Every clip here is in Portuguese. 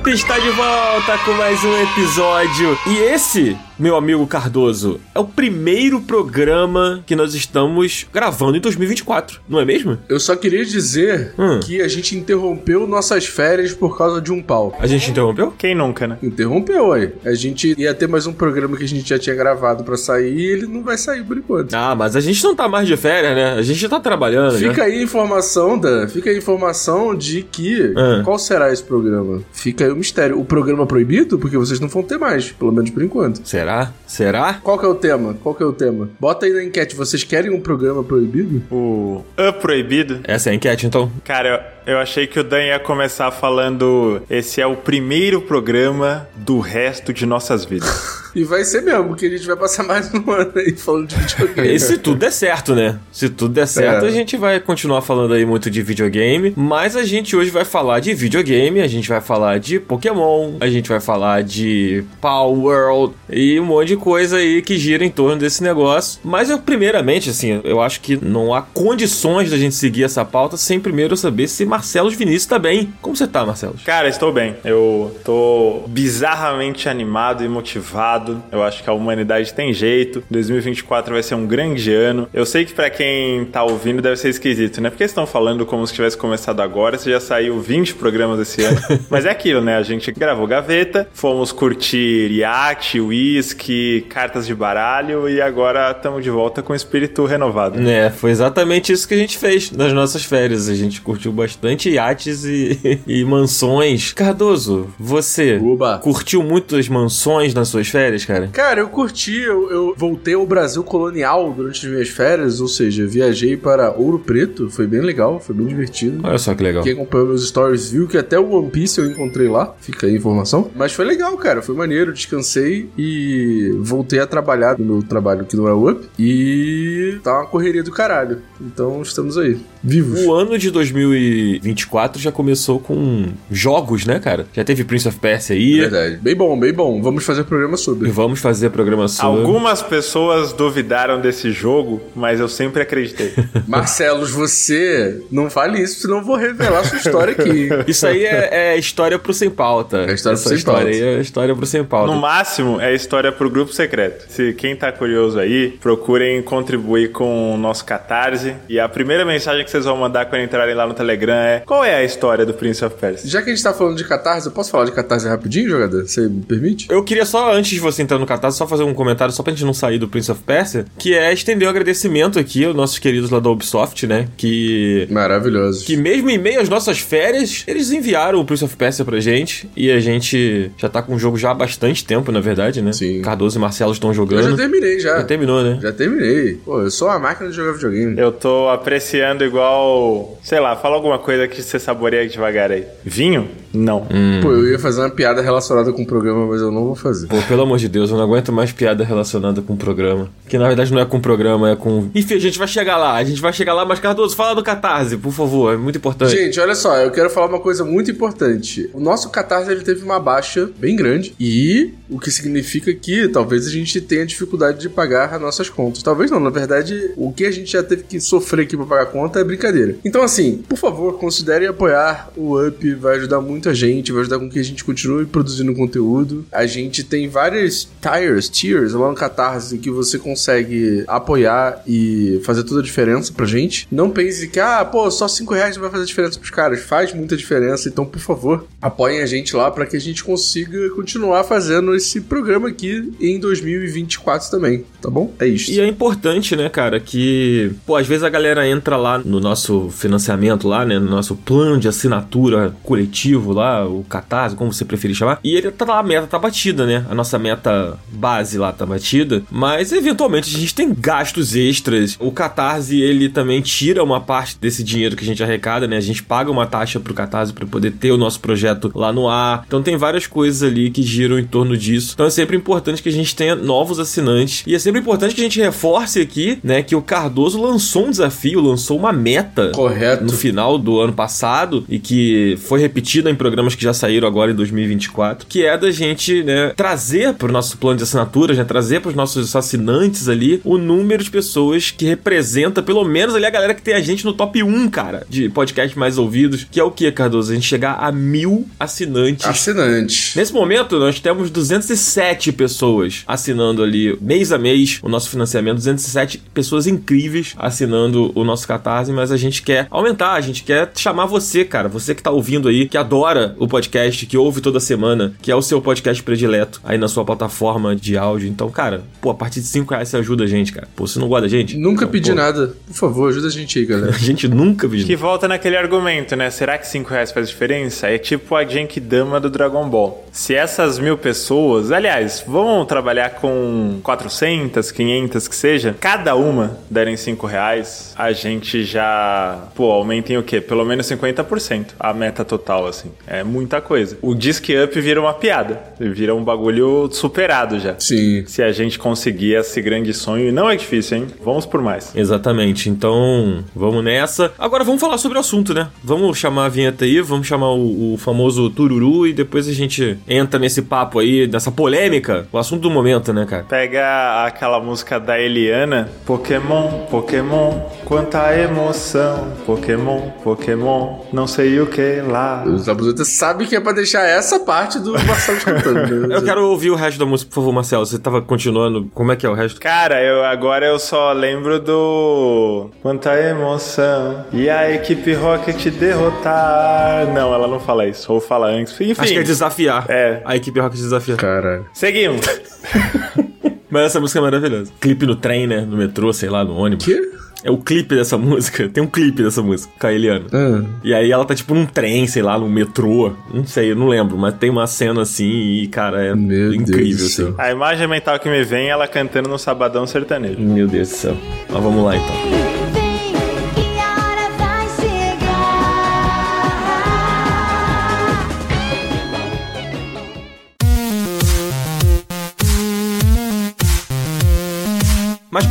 Up está de volta com mais um episódio. E esse meu amigo Cardoso, é o primeiro programa que nós estamos gravando em 2024, não é mesmo? Eu só queria dizer hum. que a gente interrompeu nossas férias por causa de um pau. A gente interrompeu? Quem nunca, né? Interrompeu, aí. A gente ia ter mais um programa que a gente já tinha gravado para sair e ele não vai sair por enquanto. Ah, mas a gente não tá mais de férias, né? A gente tá trabalhando. Fica né? aí a informação, Dan. Fica aí a informação de que. Ah. Qual será esse programa? Fica aí o mistério. O programa proibido? Porque vocês não vão ter mais, pelo menos por enquanto. Será? Será? Será? Qual que é o tema? Qual que é o tema? Bota aí na enquete, vocês querem um programa proibido? O A Proibido? Essa é a enquete, então. Cara, eu achei que o Dan ia começar falando: esse é o primeiro programa do resto de nossas vidas. e vai ser mesmo, porque a gente vai passar mais um ano aí falando de videogame. E se tudo der certo, né? Se tudo der certo, é. a gente vai continuar falando aí muito de videogame. Mas a gente hoje vai falar de videogame, a gente vai falar de Pokémon, a gente vai falar de Power World e um monte de coisa aí que gira em torno desse negócio. Mas eu, primeiramente, assim, eu acho que não há condições da gente seguir essa pauta sem primeiro saber se Marcelo Vinícius tá bem. Como você tá, Marcelo? Cara, estou bem. Eu tô bizarramente animado e motivado. Eu acho que a humanidade tem jeito. 2024 vai ser um grande ano. Eu sei que para quem tá ouvindo deve ser esquisito, né? Porque estão falando como se tivesse começado agora. Você já saiu 20 programas esse ano. Mas é aquilo, né? A gente gravou gaveta, fomos curtir iate, uísque, cartas de baralho e agora estamos de volta com o espírito renovado. É, foi exatamente isso que a gente fez nas nossas férias. A gente curtiu bastante bastante iates e, e mansões. Cardoso, você Uba. curtiu muito as mansões nas suas férias, cara? Cara, eu curti. Eu, eu, voltei ao Brasil colonial durante as minhas férias, ou seja, viajei para Ouro Preto. Foi bem legal, foi bem divertido. Olha só que legal. Quem acompanhou meus stories viu que até o One Piece eu encontrei lá. Fica aí a informação. Mas foi legal, cara. Foi maneiro. Descansei e voltei a trabalhar no meu trabalho que não é Up. E tá uma correria do caralho. Então estamos aí, vivos. O ano de 2000 2024 já começou com jogos, né, cara? Já teve Prince of Persia aí. Verdade. Bem bom, bem bom. Vamos fazer programa sobre. Vamos fazer programa sobre. Algumas pessoas duvidaram desse jogo, mas eu sempre acreditei. Marcelos, você não fale isso, senão eu vou revelar sua história aqui. Isso aí é, é história pro sem pauta. É história Essa pro sem história pauta. aí é história pro sem pauta. No máximo, é história pro grupo secreto. Se quem tá curioso aí, procurem contribuir com o nosso Catarse. E a primeira mensagem que vocês vão mandar quando entrarem lá no Telegram é qual é a história do Prince of Persia? Já que a gente tá falando de Catarse, eu posso falar de Catarse rapidinho, jogador? Você me permite? Eu queria só, antes de você entrar no Catarse, só fazer um comentário, só pra gente não sair do Prince of Persia, que é estender o um agradecimento aqui aos nossos queridos lá da Ubisoft, né? Que. Maravilhoso. Que mesmo em meio às nossas férias, eles enviaram o Prince of Persia pra gente. E a gente já tá com o jogo já há bastante tempo, na verdade, né? Sim. Cardoso e Marcelo estão jogando. Eu já terminei já. Já terminou, né? Já terminei. Pô, eu sou uma máquina de jogar videogame. Eu tô apreciando igual. Sei lá, fala alguma coisa que você saboreia devagar aí. Vinho? Não. Hum. Pô, eu ia fazer uma piada relacionada com o programa, mas eu não vou fazer. Pô, pelo amor de Deus, eu não aguento mais piada relacionada com o programa. Que na verdade não é com o programa, é com. Enfim, a gente vai chegar lá, a gente vai chegar lá, mas Cardoso, fala do Catarse, por favor, é muito importante. Gente, olha só, eu quero falar uma coisa muito importante. O nosso Catarse ele teve uma baixa bem grande e o que significa que talvez a gente tenha dificuldade de pagar as nossas contas. Talvez não, na verdade, o que a gente já teve que sofrer aqui pra pagar conta é brincadeira. Então, assim, por favor, considerem apoiar o Up, vai ajudar muita gente, vai ajudar com que a gente continue produzindo conteúdo. A gente tem várias tiers, tiers lá no Catarse que você consegue apoiar e fazer toda a diferença pra gente. Não pense que, ah, pô, só 5 reais não vai fazer diferença pros caras. Faz muita diferença, então, por favor, apoiem a gente lá para que a gente consiga continuar fazendo esse programa aqui em 2024 também, tá bom? É isso. E é importante, né, cara, que, pô, às vezes a galera entra lá no nosso financiamento lá, né, no nosso plano de assinatura coletivo lá, o Catarse, como você preferir chamar, e ele tá lá, a meta tá batida, né? A nossa meta base lá tá batida, mas eventualmente a gente tem gastos extras. O Catarse, ele também tira uma parte desse dinheiro que a gente arrecada, né? A gente paga uma taxa pro Catarse para poder ter o nosso projeto lá no ar. Então tem várias coisas ali que giram em torno disso. Então é sempre importante que a gente tenha novos assinantes e é sempre importante que a gente reforce aqui, né, que o Cardoso lançou um desafio, lançou uma meta Correto. no final do ano passado e que foi repetida em programas que já saíram agora em 2024, que é da gente, né, trazer para o nosso plano de assinaturas, né? Trazer para os nossos assinantes ali o número de pessoas que representa pelo menos ali a galera que tem a gente no top 1, cara, de podcast mais ouvidos, que é o que, Cardoso? A gente chegar a mil assinantes. Assinantes. Nesse momento, nós temos 207 pessoas assinando ali mês a mês o nosso financiamento, 207 pessoas incríveis assinando o nosso Catarse, mas a gente quer aumentar, a gente quer chamar você, cara, você que tá ouvindo aí, que adora o podcast, que ouve toda semana, que é o seu podcast predileto aí na sua plataforma de áudio. Então, cara, pô, a partir de 5 reais você ajuda a gente, cara. Pô, você não gosta da gente? Nunca então, pedi pô, nada. Por favor, ajuda a gente aí, galera. A gente nunca pediu. Que volta naquele argumento, né? Será que 5 reais faz diferença? É tipo a Genkidama do Dragon Ball. Se essas mil pessoas, aliás, vão trabalhar com 400, 500 que seja, cada uma derem 5 reais, a gente já, pô, aumenta em o quê? Pelo menos 50% a meta total, assim. É muita coisa. O Disc Up vira uma piada. Vira um bagulho superado já. Sim. Se a gente conseguir esse grande sonho, e não é difícil, hein? Vamos por mais. Exatamente. Então, vamos nessa. Agora vamos falar sobre o assunto, né? Vamos chamar a vinheta aí, vamos chamar o, o famoso tururu e depois a gente entra nesse papo aí, nessa polêmica, o assunto do momento, né, cara? Pega aquela música da Eliana, Pokémon, Pokémon, quanta emoção, Pokémon, Pokémon, não sei o que lá. Os abusadores sabem que é pra deixar essa parte do Marcelo escutando. né? Eu quero ouvir o resto da música, por favor, Marcelo. Você tava continuando. Como é que é o resto? Cara, eu agora eu só lembro do quanta emoção e a equipe Rocket derrotar. Não, ela não fala isso. Ou fala antes. Enfim. Acho que é desafiar. É. A equipe Rocket desafiar. Caralho. Seguimos. Mas essa música é maravilhosa. Clipe no trem, né? No metrô, sei lá, no ônibus. Que? É o clipe dessa música. Tem um clipe dessa música com a Eliana. Ah. E aí ela tá tipo num trem, sei lá, num metrô. Não sei, eu não lembro, mas tem uma cena assim e, cara, é Meu incrível, assim. A imagem mental que me vem é ela cantando no Sabadão Sertanejo. Meu Deus do céu. Mas vamos lá então.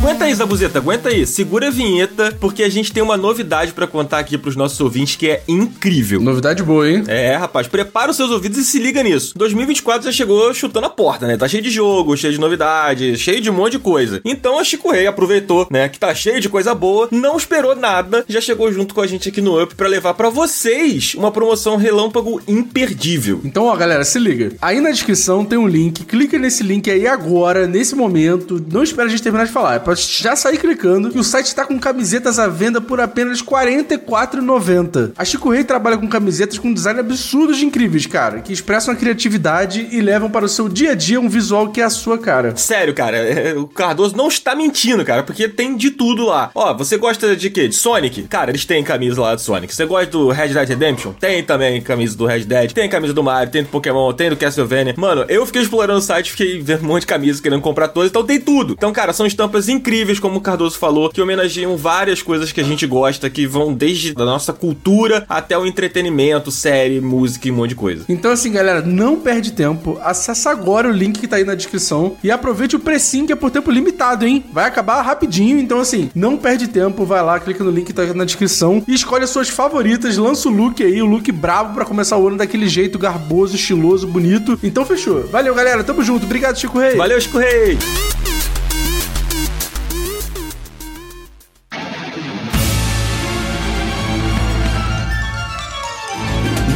Vem, que Mas aguenta aí, Zabuzeta, aguenta aí. Segura a vinheta, porque a gente tem uma novidade pra contar aqui pros nossos ouvintes que é incrível. Novidade boa, hein? É, rapaz, prepara os seus ouvidos e se liga nisso. 2024 já chegou chutando a porta, né? Tá cheio de jogo, cheio de novidades, cheio de um monte de coisa. Então a Chico Rei aproveitou, né, que tá cheio de coisa boa, não esperou nada, já chegou junto com a gente aqui no Up pra levar pra vocês uma promoção relâmpago imperdível. Então, ó, galera, se liga. Aí na descrição tem um link. Clica nesse link aí agora, nesse momento. Não espera a gente terminar de falar. É pra já sair clicando. Que o site tá com camisetas à venda por apenas R$ 44,90. A Chico Rei trabalha com camisetas com design absurdos de incríveis, cara. Que expressam a criatividade e levam para o seu dia a dia um visual que é a sua cara. Sério, cara, é, o Cardoso não está mentindo, cara, porque tem de tudo lá. Ó, você gosta de quê? De Sonic? Cara, eles têm camisa lá do Sonic. Você gosta do Red Dead Redemption? Tem também camisa do Red Dead. Tem camisa do Mario, tem do Pokémon, tem do Castlevania. Mano, eu fiquei explorando o site, fiquei vendo um monte de camisas, querendo comprar todas, então tem tudo. Então, cara, são estampas incríveis, como o Cardoso falou, que homenageiam várias coisas que a gente gosta, que vão desde a nossa cultura até o entretenimento, série, música e um monte de coisa. Então, assim, galera, não perde tempo. Acessa agora o link que tá aí na descrição e aproveite o precinho que é por tempo limitado, hein? Vai acabar rapidinho. Então, assim, não perde tempo. Vai lá, clica no link que tá aí na descrição e escolhe as suas favoritas. Lança o look aí, o look brabo pra começar o ano daquele jeito garboso, estiloso, bonito. Então, fechou. Valeu, galera. Tamo junto. Obrigado, Chico Rei. Valeu, Chico Rei!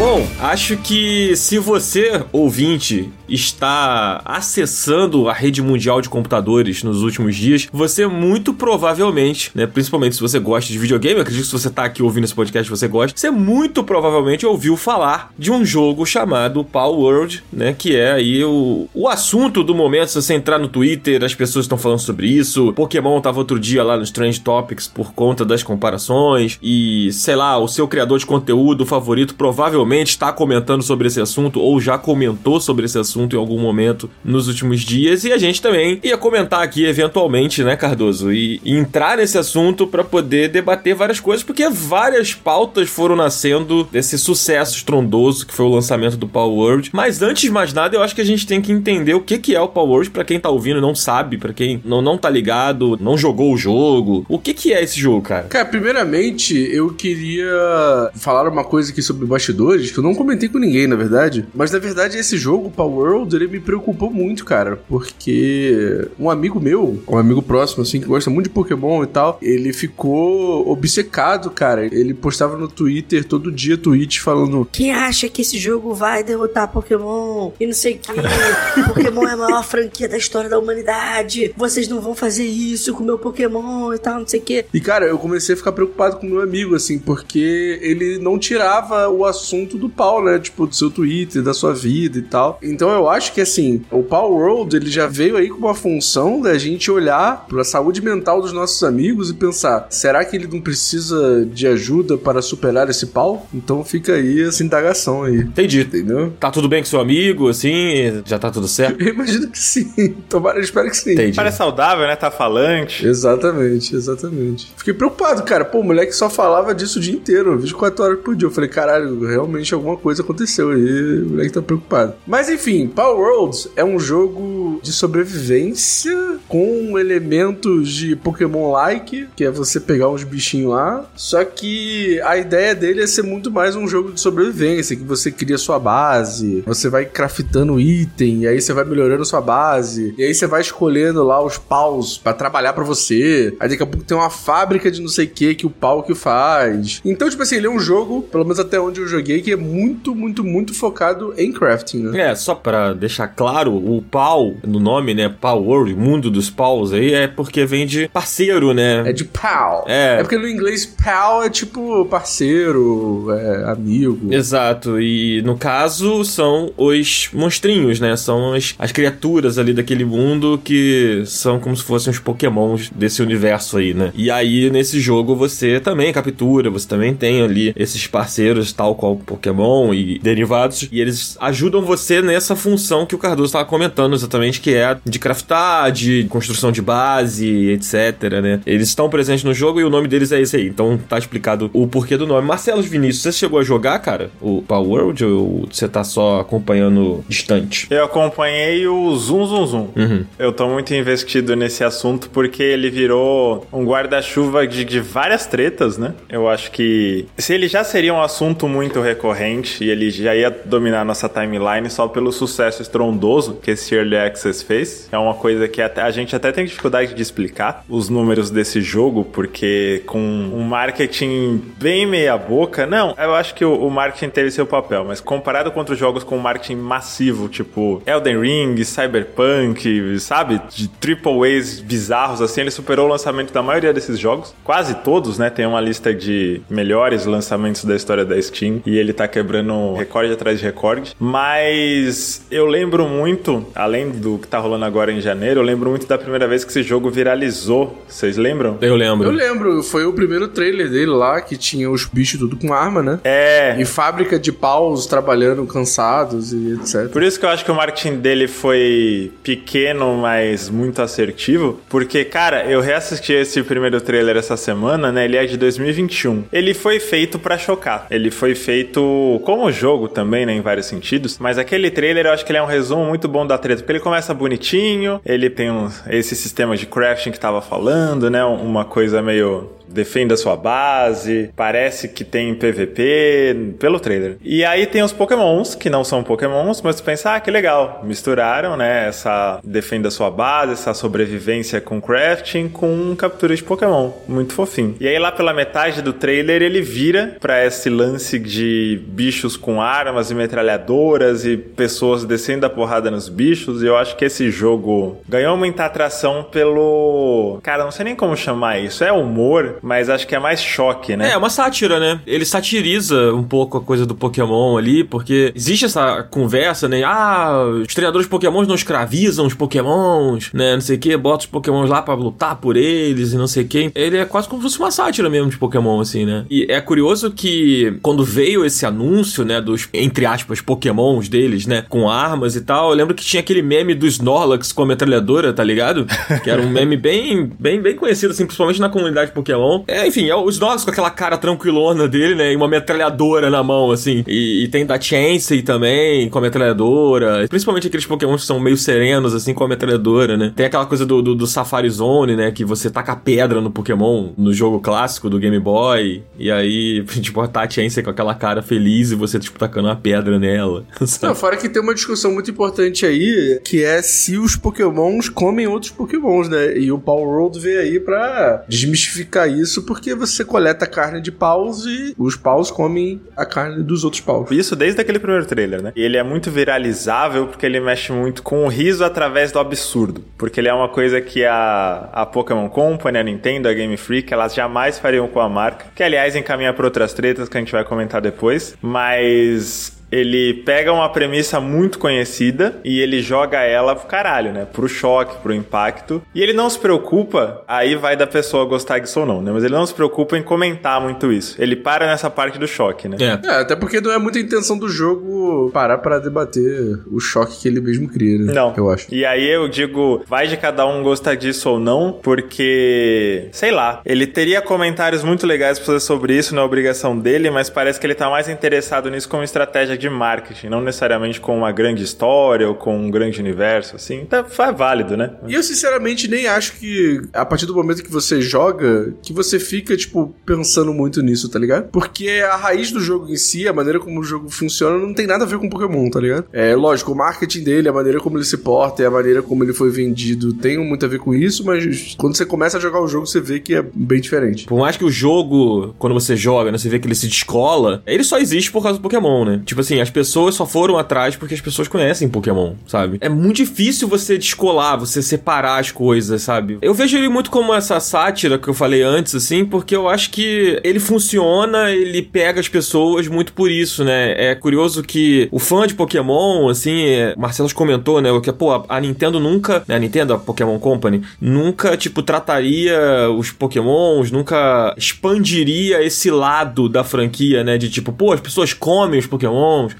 Bom, acho que se você, ouvinte, está acessando a rede mundial de computadores nos últimos dias, você muito provavelmente, né, principalmente se você gosta de videogame, acredito que se você está aqui ouvindo esse podcast você gosta, você muito provavelmente ouviu falar de um jogo chamado Power World, né, que é aí o, o assunto do momento, se você entrar no Twitter, as pessoas estão falando sobre isso, Pokémon tava outro dia lá no Strange Topics por conta das comparações e, sei lá, o seu criador de conteúdo favorito provavelmente está comentando sobre esse assunto ou já comentou sobre esse assunto em algum momento nos últimos dias e a gente também ia comentar aqui eventualmente, né, Cardoso, e, e entrar nesse assunto para poder debater várias coisas, porque várias pautas foram nascendo desse sucesso estrondoso que foi o lançamento do Power World. Mas antes de mais nada, eu acho que a gente tem que entender o que que é o Power World para quem tá ouvindo e não sabe, para quem não, não tá ligado, não jogou o jogo. O que que é esse jogo, cara? Cara, primeiramente, eu queria falar uma coisa aqui sobre bastidores, que eu não comentei com ninguém, na verdade. Mas, na verdade, esse jogo, Power World, ele me preocupou muito, cara, porque um amigo meu, um amigo próximo, assim, que gosta muito de Pokémon e tal, ele ficou obcecado, cara. Ele postava no Twitter todo dia tweets falando: Quem acha que esse jogo vai derrotar Pokémon e não sei o que? Pokémon é a maior franquia da história da humanidade. Vocês não vão fazer isso com o meu Pokémon e tal, não sei o que. E, cara, eu comecei a ficar preocupado com meu amigo, assim, porque ele não tirava o assunto do pau, né? Tipo, do seu Twitter, da sua vida e tal. Então eu acho que, assim, o Power World, ele já veio aí com uma função da gente olhar pra saúde mental dos nossos amigos e pensar, será que ele não precisa de ajuda para superar esse pau? Então fica aí essa indagação aí. Entendi. Entendeu? Tá tudo bem com seu amigo, assim? Já tá tudo certo? Eu imagino que sim. Tomara, eu espero que sim. Entendi. Parece saudável, né? Tá falante. Exatamente, exatamente. Fiquei preocupado, cara. Pô, o moleque só falava disso o dia inteiro, 24 horas por dia. Eu falei, caralho, realmente alguma coisa aconteceu aí. O moleque tá preocupado. Mas enfim, Power Worlds é um jogo de sobrevivência com elementos de Pokémon-like, que é você pegar uns bichinhos lá. Só que a ideia dele é ser muito mais um jogo de sobrevivência, que você cria sua base, você vai craftando item, e aí você vai melhorando sua base, e aí você vai escolhendo lá os paus pra trabalhar pra você. Aí daqui a pouco tem uma fábrica de não sei o que que o pau que faz. Então, tipo assim, ele é um jogo, pelo menos até onde eu joguei, que é muito, muito, muito focado em crafting, né? É, só pra deixar claro, o pau no nome, né? Power World, mundo dos paus aí, é porque vem de parceiro, né? É de pal. É. É porque no inglês pal é tipo parceiro, é amigo. Exato, e no caso são os monstrinhos, né? São as, as criaturas ali daquele mundo que são como se fossem os pokémons desse universo aí, né? E aí nesse jogo você também captura, você também tem ali esses parceiros, tal qual Pokémon e derivados, e eles ajudam você nessa função que o Cardoso estava comentando exatamente, que é de craftar, de construção de base, etc, né? Eles estão presentes no jogo e o nome deles é esse aí, então tá explicado o porquê do nome. Marcelo Vinícius, você chegou a jogar, cara, o Power World ou você tá só acompanhando distante? Eu acompanhei o Zoom Zoom Zoom. Uhum. Eu tô muito investido nesse assunto porque ele virou um guarda-chuva de, de várias tretas, né? Eu acho que se ele já seria um assunto muito recorrente e ele já ia dominar nossa timeline só pelo sucesso estrondoso que esse Early Access fez, é uma coisa que até, a gente até tem dificuldade de explicar os números desse jogo, porque com um marketing bem meia boca, não, eu acho que o, o marketing teve seu papel, mas comparado com outros jogos com marketing massivo, tipo Elden Ring, Cyberpunk, sabe? De triple A's bizarros, assim, ele superou o lançamento da maioria desses jogos. Quase todos, né? Tem uma lista de melhores lançamentos da história da Steam e ele tá quebrando recorde atrás de recorde. Mas eu lembro muito, além do que tá rolando agora em janeiro, eu lembro muito da primeira vez que esse jogo viralizou. Vocês lembram? Eu lembro. Eu lembro, foi o primeiro trailer dele lá que tinha os bichos tudo com arma, né? É. E fábrica de paus trabalhando cansados e etc. Por isso que eu acho que o marketing dele foi pequeno, mas muito assertivo. Porque, cara, eu reassisti esse primeiro trailer essa semana, né? Ele é de 2021. Ele foi feito pra chocar. Ele foi feito como jogo também, né? Em vários sentidos. Mas aquele trailer eu acho que ele é um resumo muito bom da treta. Porque ele começa bonitinho, ele tem um, esse sistema de crafting que tava falando, né? Uma coisa meio defenda sua base, parece que tem PVP pelo trailer. E aí tem os Pokémons, que não são Pokémons, mas tu pensa, ah, que legal. Misturaram, né, essa defenda sua base, essa sobrevivência com crafting com captura de Pokémon. Muito fofinho. E aí lá pela metade do trailer ele vira pra esse lance de bichos com armas e metralhadoras e pessoas descendo a porrada nos bichos. E eu acho que esse jogo ganhou muita atração pelo... Cara, não sei nem como chamar isso. É humor, mas acho que é mais choque, né? É, uma sátira, né? Ele satiriza um pouco a coisa do Pokémon ali, porque existe essa conversa, né? Ah, os treinadores de Pokémon não escravizam os Pokémons, né? Não sei o que, bota os Pokémons lá pra lutar por eles e não sei o que. Ele é quase como se fosse uma sátira mesmo de Pokémon, assim, né? E é curioso que quando veio esse anúncio, né, dos, entre aspas, Pokémons deles, né, com armas e tal, eu lembro que tinha aquele meme do Snorlax com a metralhadora, tá ligado? Que era um meme bem, bem, bem conhecido, assim, principalmente na comunidade Pokémon É, enfim, é o Snorlax com aquela cara tranquilona dele, né? E uma metralhadora na mão, assim. E, e tem da Chansey também, com a metralhadora. Principalmente aqueles Pokémon que são meio serenos, assim, com a metralhadora, né? Tem aquela coisa do, do, do Safari Zone, né? Que você taca pedra no Pokémon no jogo clássico do Game Boy. E aí, tipo, tá a Chansey com aquela cara feliz e você, tipo, tacando uma pedra nela. sabe? Não, fora que tem uma discussão muito importante aí, que é se os pokémons comem outros pokémons, né? E o Power World veio aí pra desmistificar isso, porque você coleta carne de paus e os paus comem a carne dos outros paus. Isso desde aquele primeiro trailer, né? E ele é muito viralizável porque ele mexe muito com o riso através do absurdo. Porque ele é uma coisa que a, a Pokémon Company, a Nintendo, a Game Freak, elas jamais fariam com a marca. Que, aliás, encaminha pra outras tretas que a gente vai comentar depois. Mas ele pega uma premissa muito conhecida e ele joga ela pro caralho, né? Pro choque, pro impacto. E ele não se preocupa, aí vai da pessoa gostar disso ou não, né? Mas ele não se preocupa em comentar muito isso. Ele para nessa parte do choque, né? É. É, até porque não é muita intenção do jogo parar pra debater o choque que ele mesmo cria, né? Não. Eu acho. E aí eu digo, vai de cada um gostar disso ou não, porque, sei lá, ele teria comentários muito legais pra fazer sobre isso, não é obrigação dele, mas parece que ele tá mais interessado nisso como estratégia de marketing, não necessariamente com uma grande história ou com um grande universo, assim. Então é válido, né? E eu sinceramente nem acho que a partir do momento que você joga, que você fica, tipo, pensando muito nisso, tá ligado? Porque a raiz do jogo em si, a maneira como o jogo funciona, não tem nada a ver com Pokémon, tá ligado? É lógico, o marketing dele, a maneira como ele se porta e a maneira como ele foi vendido tem muito a ver com isso, mas quando você começa a jogar o jogo, você vê que é bem diferente. Por mais que o jogo, quando você joga, né, você vê que ele se descola, ele só existe por causa do Pokémon, né? Tipo assim, as pessoas só foram atrás porque as pessoas conhecem Pokémon, sabe? É muito difícil você descolar, você separar as coisas, sabe? Eu vejo ele muito como essa sátira que eu falei antes, assim, porque eu acho que ele funciona, ele pega as pessoas muito por isso, né? É curioso que o fã de Pokémon, assim, é, Marcelo comentou, né, que, pô, a Nintendo nunca, né, a Nintendo, a Pokémon Company, nunca, tipo, trataria os Pokémons, nunca expandiria esse lado da franquia, né, de tipo, pô, as pessoas comem os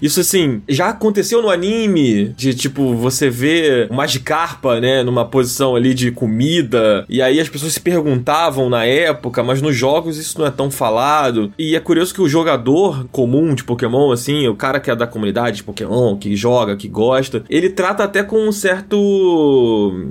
Isso, assim, já aconteceu no anime, de, tipo, você vê o Magikarpa, né, numa posição ali de comida, e aí as pessoas se perguntavam na época, mas nos jogos isso não é tão falado. E é curioso que o jogador comum de Pokémon, assim, o cara que é da comunidade de Pokémon, que joga, que gosta, ele trata até com um certo.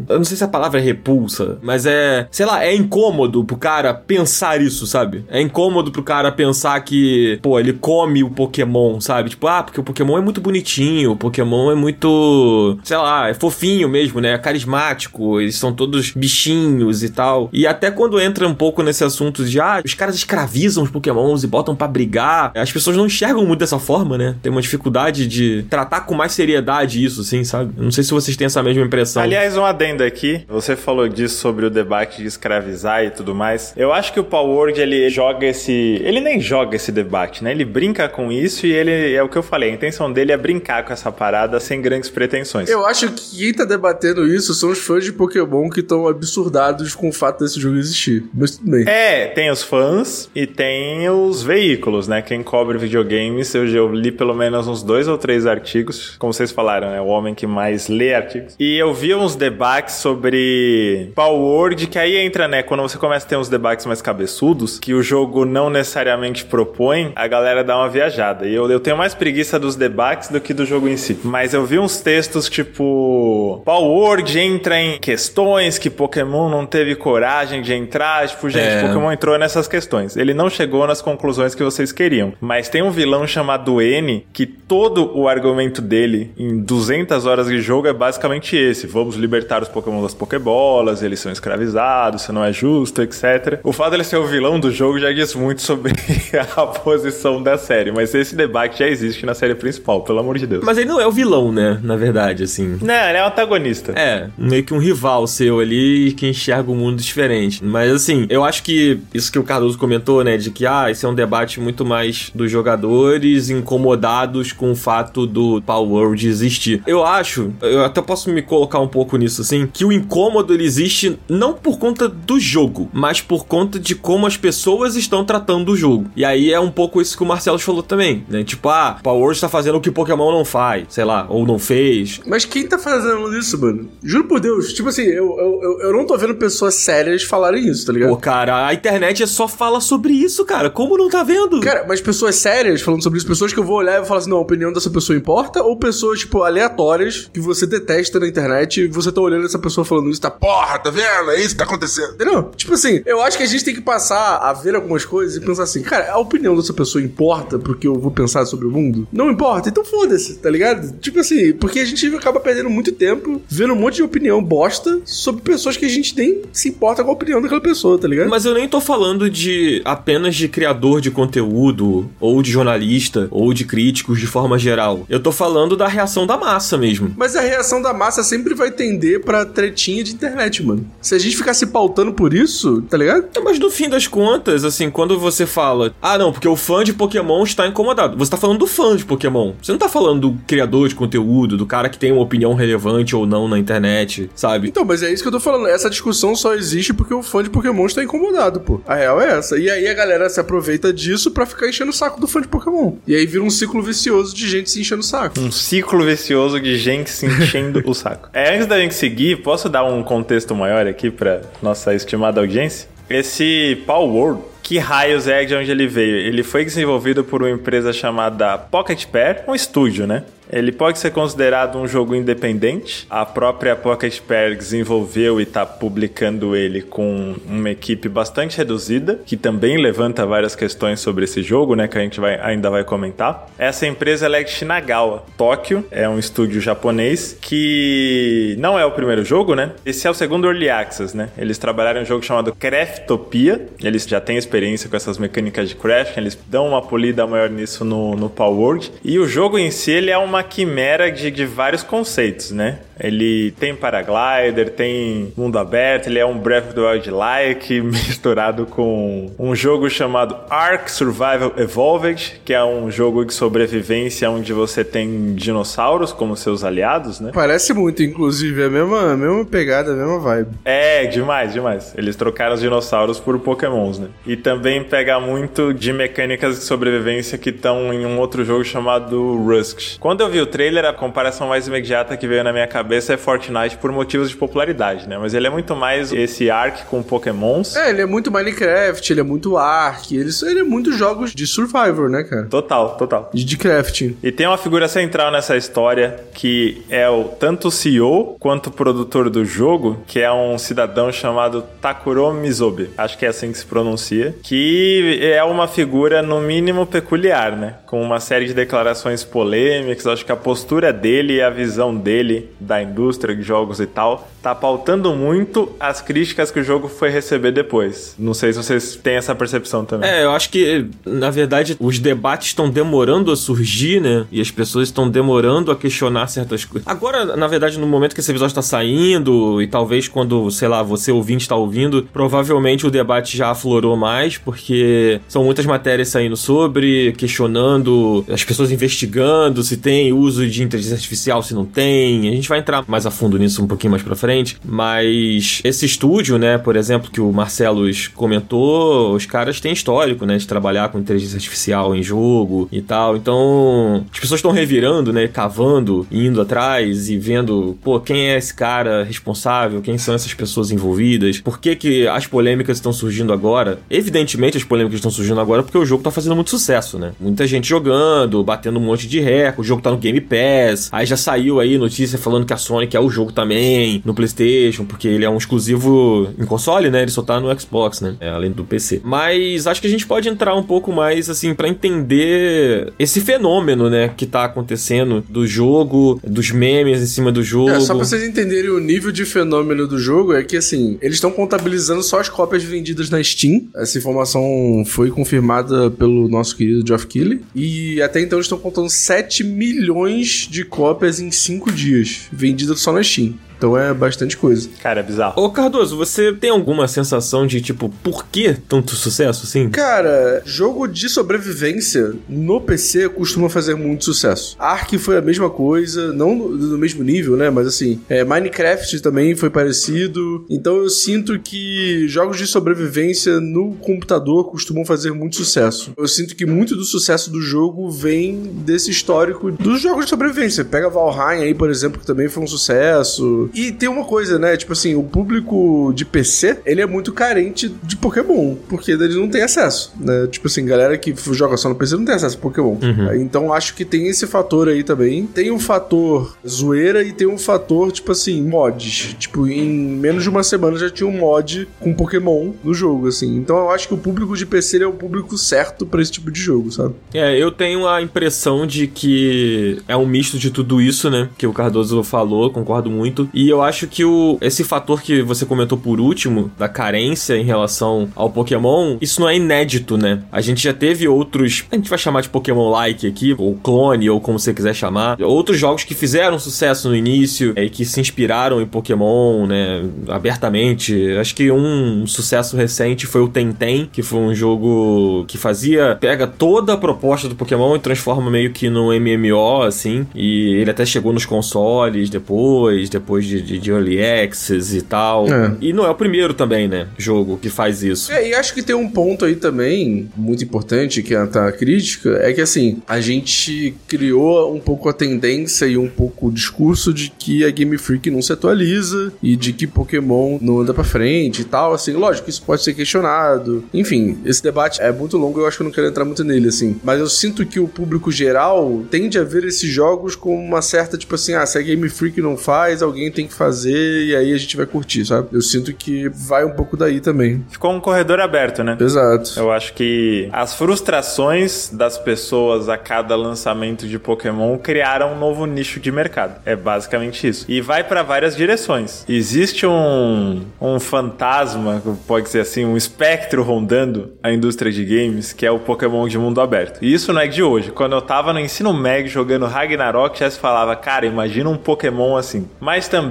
Eu não sei se a palavra é repulsa, mas é. Sei lá, é incômodo pro cara pensar isso, sabe? É incômodo pro cara pensar que, pô, ele come o Pokémon, sabe? Tipo, ah, porque o Pokémon é muito bonitinho, o Pokémon é muito. Sei lá, é fofinho mesmo, né? É carismático, eles são todos bichinhos e tal. E até quando entra um pouco nesse assunto de, ah, os caras escravizam os Pokémons e botam pra brigar, as pessoas não enxergam muito dessa forma, né? Tem uma dificuldade de tratar com mais seriedade isso, assim, sabe? Não sei se vocês têm essa mesma impressão. Aliás, um adendo aqui. Você falou disso sobre o debate de escravizar e tudo mais. Eu acho que o Power Word, ele joga esse... Ele nem joga esse debate, né? Ele brinca com isso e ele... É o que eu falei. A intenção dele é brincar com essa parada sem grandes pretensões. Eu acho que quem tá debatendo isso são os fãs de Pokémon que estão absurdados com o fato desse jogo existir. Mas tudo bem. É, tem os fãs e tem os veículos, né? Quem cobre videogames, eu, eu li pelo menos uns dois ou três artigos, como vocês falaram, né? O homem que mais lê artigos. E eu vi uns debates sobre Power Word, que aí entra, né? Quando você começa a ter uns debates mais cabeçudos, que o jogo não necessariamente propõe, a galera dá uma viajada. E eu, eu tenho mais preguiça dos debates do que do jogo em si. Mas eu vi uns textos tipo: Power Word entra em questões que Pokémon não teve coragem de entrar. Tipo, gente, É. Pokémon entrou nessas questões. Ele não chegou nas conclusões que vocês queriam. Mas tem um vilão chamado N que todo o argumento dele em 200 horas de jogo é basicamente esse: vamos libertar os Pokémon das Pokébolas, eles são escravizados, isso não é justo, etc. O fato dele ser o vilão do jogo já diz muito sobre a posição da série. Mas esse debate já existe na série principal, pelo amor de Deus. Mas ele não é o vilão, né? Na verdade, assim. Não, ele é um antagonista. É, meio que um rival seu ali que enxerga o mundo diferente. Mas assim, eu acho que isso que o Cardoso comentou, né? De que, ah, esse é um debate muito mais dos jogadores incomodados com o fato do Power World existir. Eu acho, eu até posso me colocar um pouco nisso, assim, que o incômodo ele existe não por conta do jogo, mas por conta de como as pessoas estão tratando o jogo. E aí é um pouco isso que o Marcelo falou também, né? Tipo, ah, Power World tá fazendo o que Pokémon não faz, sei lá, ou não fez. Mas quem tá fazendo isso, mano? Juro por Deus. Tipo assim, eu, eu, eu- eu não tô vendo pessoas sérias falarem isso, tá ligado? Pô, cara, a internet só fala sobre isso, cara. Como não tá vendo? Cara, mas pessoas sérias falando sobre isso, pessoas que eu vou olhar e vou falar assim, não, a opinião dessa pessoa importa? Ou pessoas, tipo, aleatórias que você detesta na internet e você tá olhando essa pessoa falando isso, tá, porra, tá vendo? É isso que tá acontecendo. Entendeu? Tipo assim, eu acho que a gente tem que passar a ver algumas coisas e pensar assim, cara, a opinião dessa pessoa importa porque eu vou pensar sobre o mundo? Não importa, então foda-se, tá ligado? Tipo assim, porque a gente acaba perdendo muito tempo vendo um monte de opinião bosta sobre pessoas que a gente nem se importa com a opinião daquela pessoa, tá ligado? Mas eu nem tô falando de apenas de criador de conteúdo, ou de jornalista, ou de críticos de forma geral. Eu tô falando da reação da massa mesmo. Mas a reação da massa sempre vai tender pra tretinha de internet, mano. Se a gente ficar se pautando por isso, tá ligado? É, Mas no fim das contas, assim, quando você fala, ah, não, porque o fã de Pokémon está incomodado, você tá falando do fã de Pokémon. Você não tá falando do criador de conteúdo, do cara que tem uma opinião relevante ou não na internet, sabe? Então, mas é isso que eu tô falando. Essa discussão só existe porque o fã de Pokémon está incomodado, pô. A real é essa. E aí a galera se aproveita disso pra ficar enchendo o saco do fã de Pokémon. E aí vira um ciclo vicioso de gente se enchendo o saco. Um ciclo vicioso de gente se enchendo o saco. É, antes da gente seguir, posso dar um contexto maior aqui pra nossa estimada audiência? Esse Power World, que raios é de onde ele veio? Ele foi desenvolvido por uma empresa chamada Pocket Pair, um estúdio, né? Ele pode ser considerado um jogo independente. A própria Pocket Pair desenvolveu e está publicando ele com uma equipe bastante reduzida, que também levanta várias questões sobre esse jogo, né? Que a gente vai, ainda vai comentar. Essa empresa é de Shinagawa, Tóquio. É um estúdio japonês que não é o primeiro jogo, né? Esse é o segundo Early Access, né? Eles trabalharam um jogo chamado Craftopia. Eles já têm experiência com essas mecânicas de crafting. Eles dão uma polida maior nisso no, no Power World. E o jogo em si, ele é uma quimera de, de vários conceitos, né? Ele tem paraglider, tem mundo aberto, ele é um Breath of the Wild-like misturado com um jogo chamado Ark Survival Evolved, que é um jogo de sobrevivência onde você tem dinossauros como seus aliados, né? Parece muito, inclusive. É a mesma, a mesma pegada, a mesma vibe. É, demais, demais. Eles trocaram os dinossauros por pokémons, né? E também pega muito de mecânicas de sobrevivência que estão em um outro jogo chamado Rusk. Quando eu vi o trailer, a comparação mais imediata que veio na minha cabeça é Fortnite por motivos de popularidade, né? Mas ele é muito mais esse Ark com pokémons. É, ele é muito Minecraft, ele é muito Ark, ele, ele é muito jogos de Survivor, né, cara? Total, total. De, de crafting. E tem uma figura central nessa história que é o tanto o CEO quanto o produtor do jogo, que é um cidadão chamado Takuro Mizobe. Acho que é assim que se pronuncia. Que é uma figura, no mínimo, peculiar, né? Com uma série de declarações polêmicas. Acho que a postura dele e a visão dele da indústria de jogos e tal tá pautando muito as críticas que o jogo foi receber depois. Não sei se vocês têm essa percepção também. É, eu acho que, na verdade, os debates estão demorando a surgir, né? E as pessoas estão demorando a questionar certas coisas. Agora, na verdade, no momento que esse episódio está saindo, e talvez quando, sei lá, você ouvinte está ouvindo, provavelmente o debate já aflorou mais, porque são muitas matérias saindo sobre, questionando, as pessoas investigando se tem uso de inteligência artificial, se não tem. A gente vai entrar mais a fundo nisso um pouquinho mais pra frente, mas esse estúdio, né, por exemplo, que o Marcelos comentou, os caras têm histórico, né, de trabalhar com inteligência artificial em jogo e tal. Então, as pessoas estão revirando, né, cavando, indo atrás e vendo, pô, quem é esse cara responsável, quem são essas pessoas envolvidas, por que que as polêmicas estão surgindo agora? Evidentemente as polêmicas estão surgindo agora porque o jogo tá fazendo muito sucesso, né? Muita gente jogando, batendo um monte de recorde, o jogo tá no Game Pass, aí já saiu aí notícia falando que a Sony quer o jogo também no PlayStation, porque ele é um exclusivo em console, né? Ele só tá no Xbox, né? É, além do PC. Mas acho que a gente pode entrar um pouco mais, assim, pra entender esse fenômeno, né? Que tá acontecendo do jogo, dos memes em cima do jogo. É, só pra vocês entenderem o nível de fenômeno do jogo, é que assim, eles estão contabilizando só as cópias vendidas na Steam. Essa informação foi confirmada pelo nosso querido Geoff Keighley. E até então eles estão contando 7 milhões de cópias em 5 dias, vendidas só na Steam. Então é bastante coisa. Cara, é bizarro. Ô Cardoso, você tem alguma sensação de tipo, por que tanto sucesso assim? Cara, jogo de sobrevivência no PC costuma fazer muito sucesso. Ark foi a mesma coisa, não no, mesmo nível, né? Mas assim, é, Minecraft também foi parecido. Então eu sinto que jogos de sobrevivência no computador costumam fazer muito sucesso. Eu sinto que muito do sucesso do jogo vem desse histórico dos jogos de sobrevivência. Pega Valheim aí, por exemplo, que também foi um sucesso. E tem uma coisa, né? Tipo assim, o público de PC, ele é muito carente de Pokémon, porque eles não têm acesso, né? Tipo assim, galera que joga só no PC não tem acesso a Pokémon. Então acho que tem esse fator aí também. Tem um fator zoeira e tem um fator, tipo assim, mods. Tipo, em menos de uma semana já tinha um mod com Pokémon no jogo, assim. Então eu acho que o público de PC é o público certo pra esse tipo de jogo, sabe? É, eu tenho a impressão de que é um misto de tudo isso, né? Que o Cardoso falou, concordo muito. E eu acho que o, esse fator que você comentou por último, da carência em relação ao Pokémon, isso não é inédito, né? A gente já teve outros, a gente vai chamar de Pokémon-like aqui, ou clone, ou como você quiser chamar, outros jogos que fizeram sucesso no início é, e que se inspiraram em Pokémon, né? Abertamente. Acho que um sucesso recente foi o Tenten, que foi um jogo que fazia, pega toda a proposta do Pokémon e transforma meio que no MMO, assim. E ele até chegou nos consoles depois, depois de, de, de Early Access e tal. É. E não é o primeiro também, né? Jogo que faz isso. É, e acho que tem um ponto aí também, muito importante, que é a crítica, é que assim, a gente criou um pouco a tendência e um pouco o discurso de que a Game Freak não se atualiza e de que Pokémon não anda pra frente e tal, assim, lógico, isso pode ser questionado. Enfim, esse debate é muito longo, eu acho que eu não quero entrar muito nele, assim. Mas eu sinto que o público geral tende a ver esses jogos com uma certa, tipo assim, ah, se a Game Freak não faz, alguém tem que fazer e aí a gente vai curtir, sabe? Eu sinto que vai um pouco daí também. Ficou um corredor aberto, né? Exato. Eu acho que as frustrações das pessoas a cada lançamento de Pokémon criaram um novo nicho de mercado. É basicamente isso. E vai pra várias direções. Existe um, um fantasma, pode ser assim, um espectro rondando a indústria de games, que é o Pokémon de mundo aberto. E isso não é de hoje. Quando eu tava no ensino médio jogando Ragnarok, já se falava, cara, imagina um Pokémon assim. Mas também,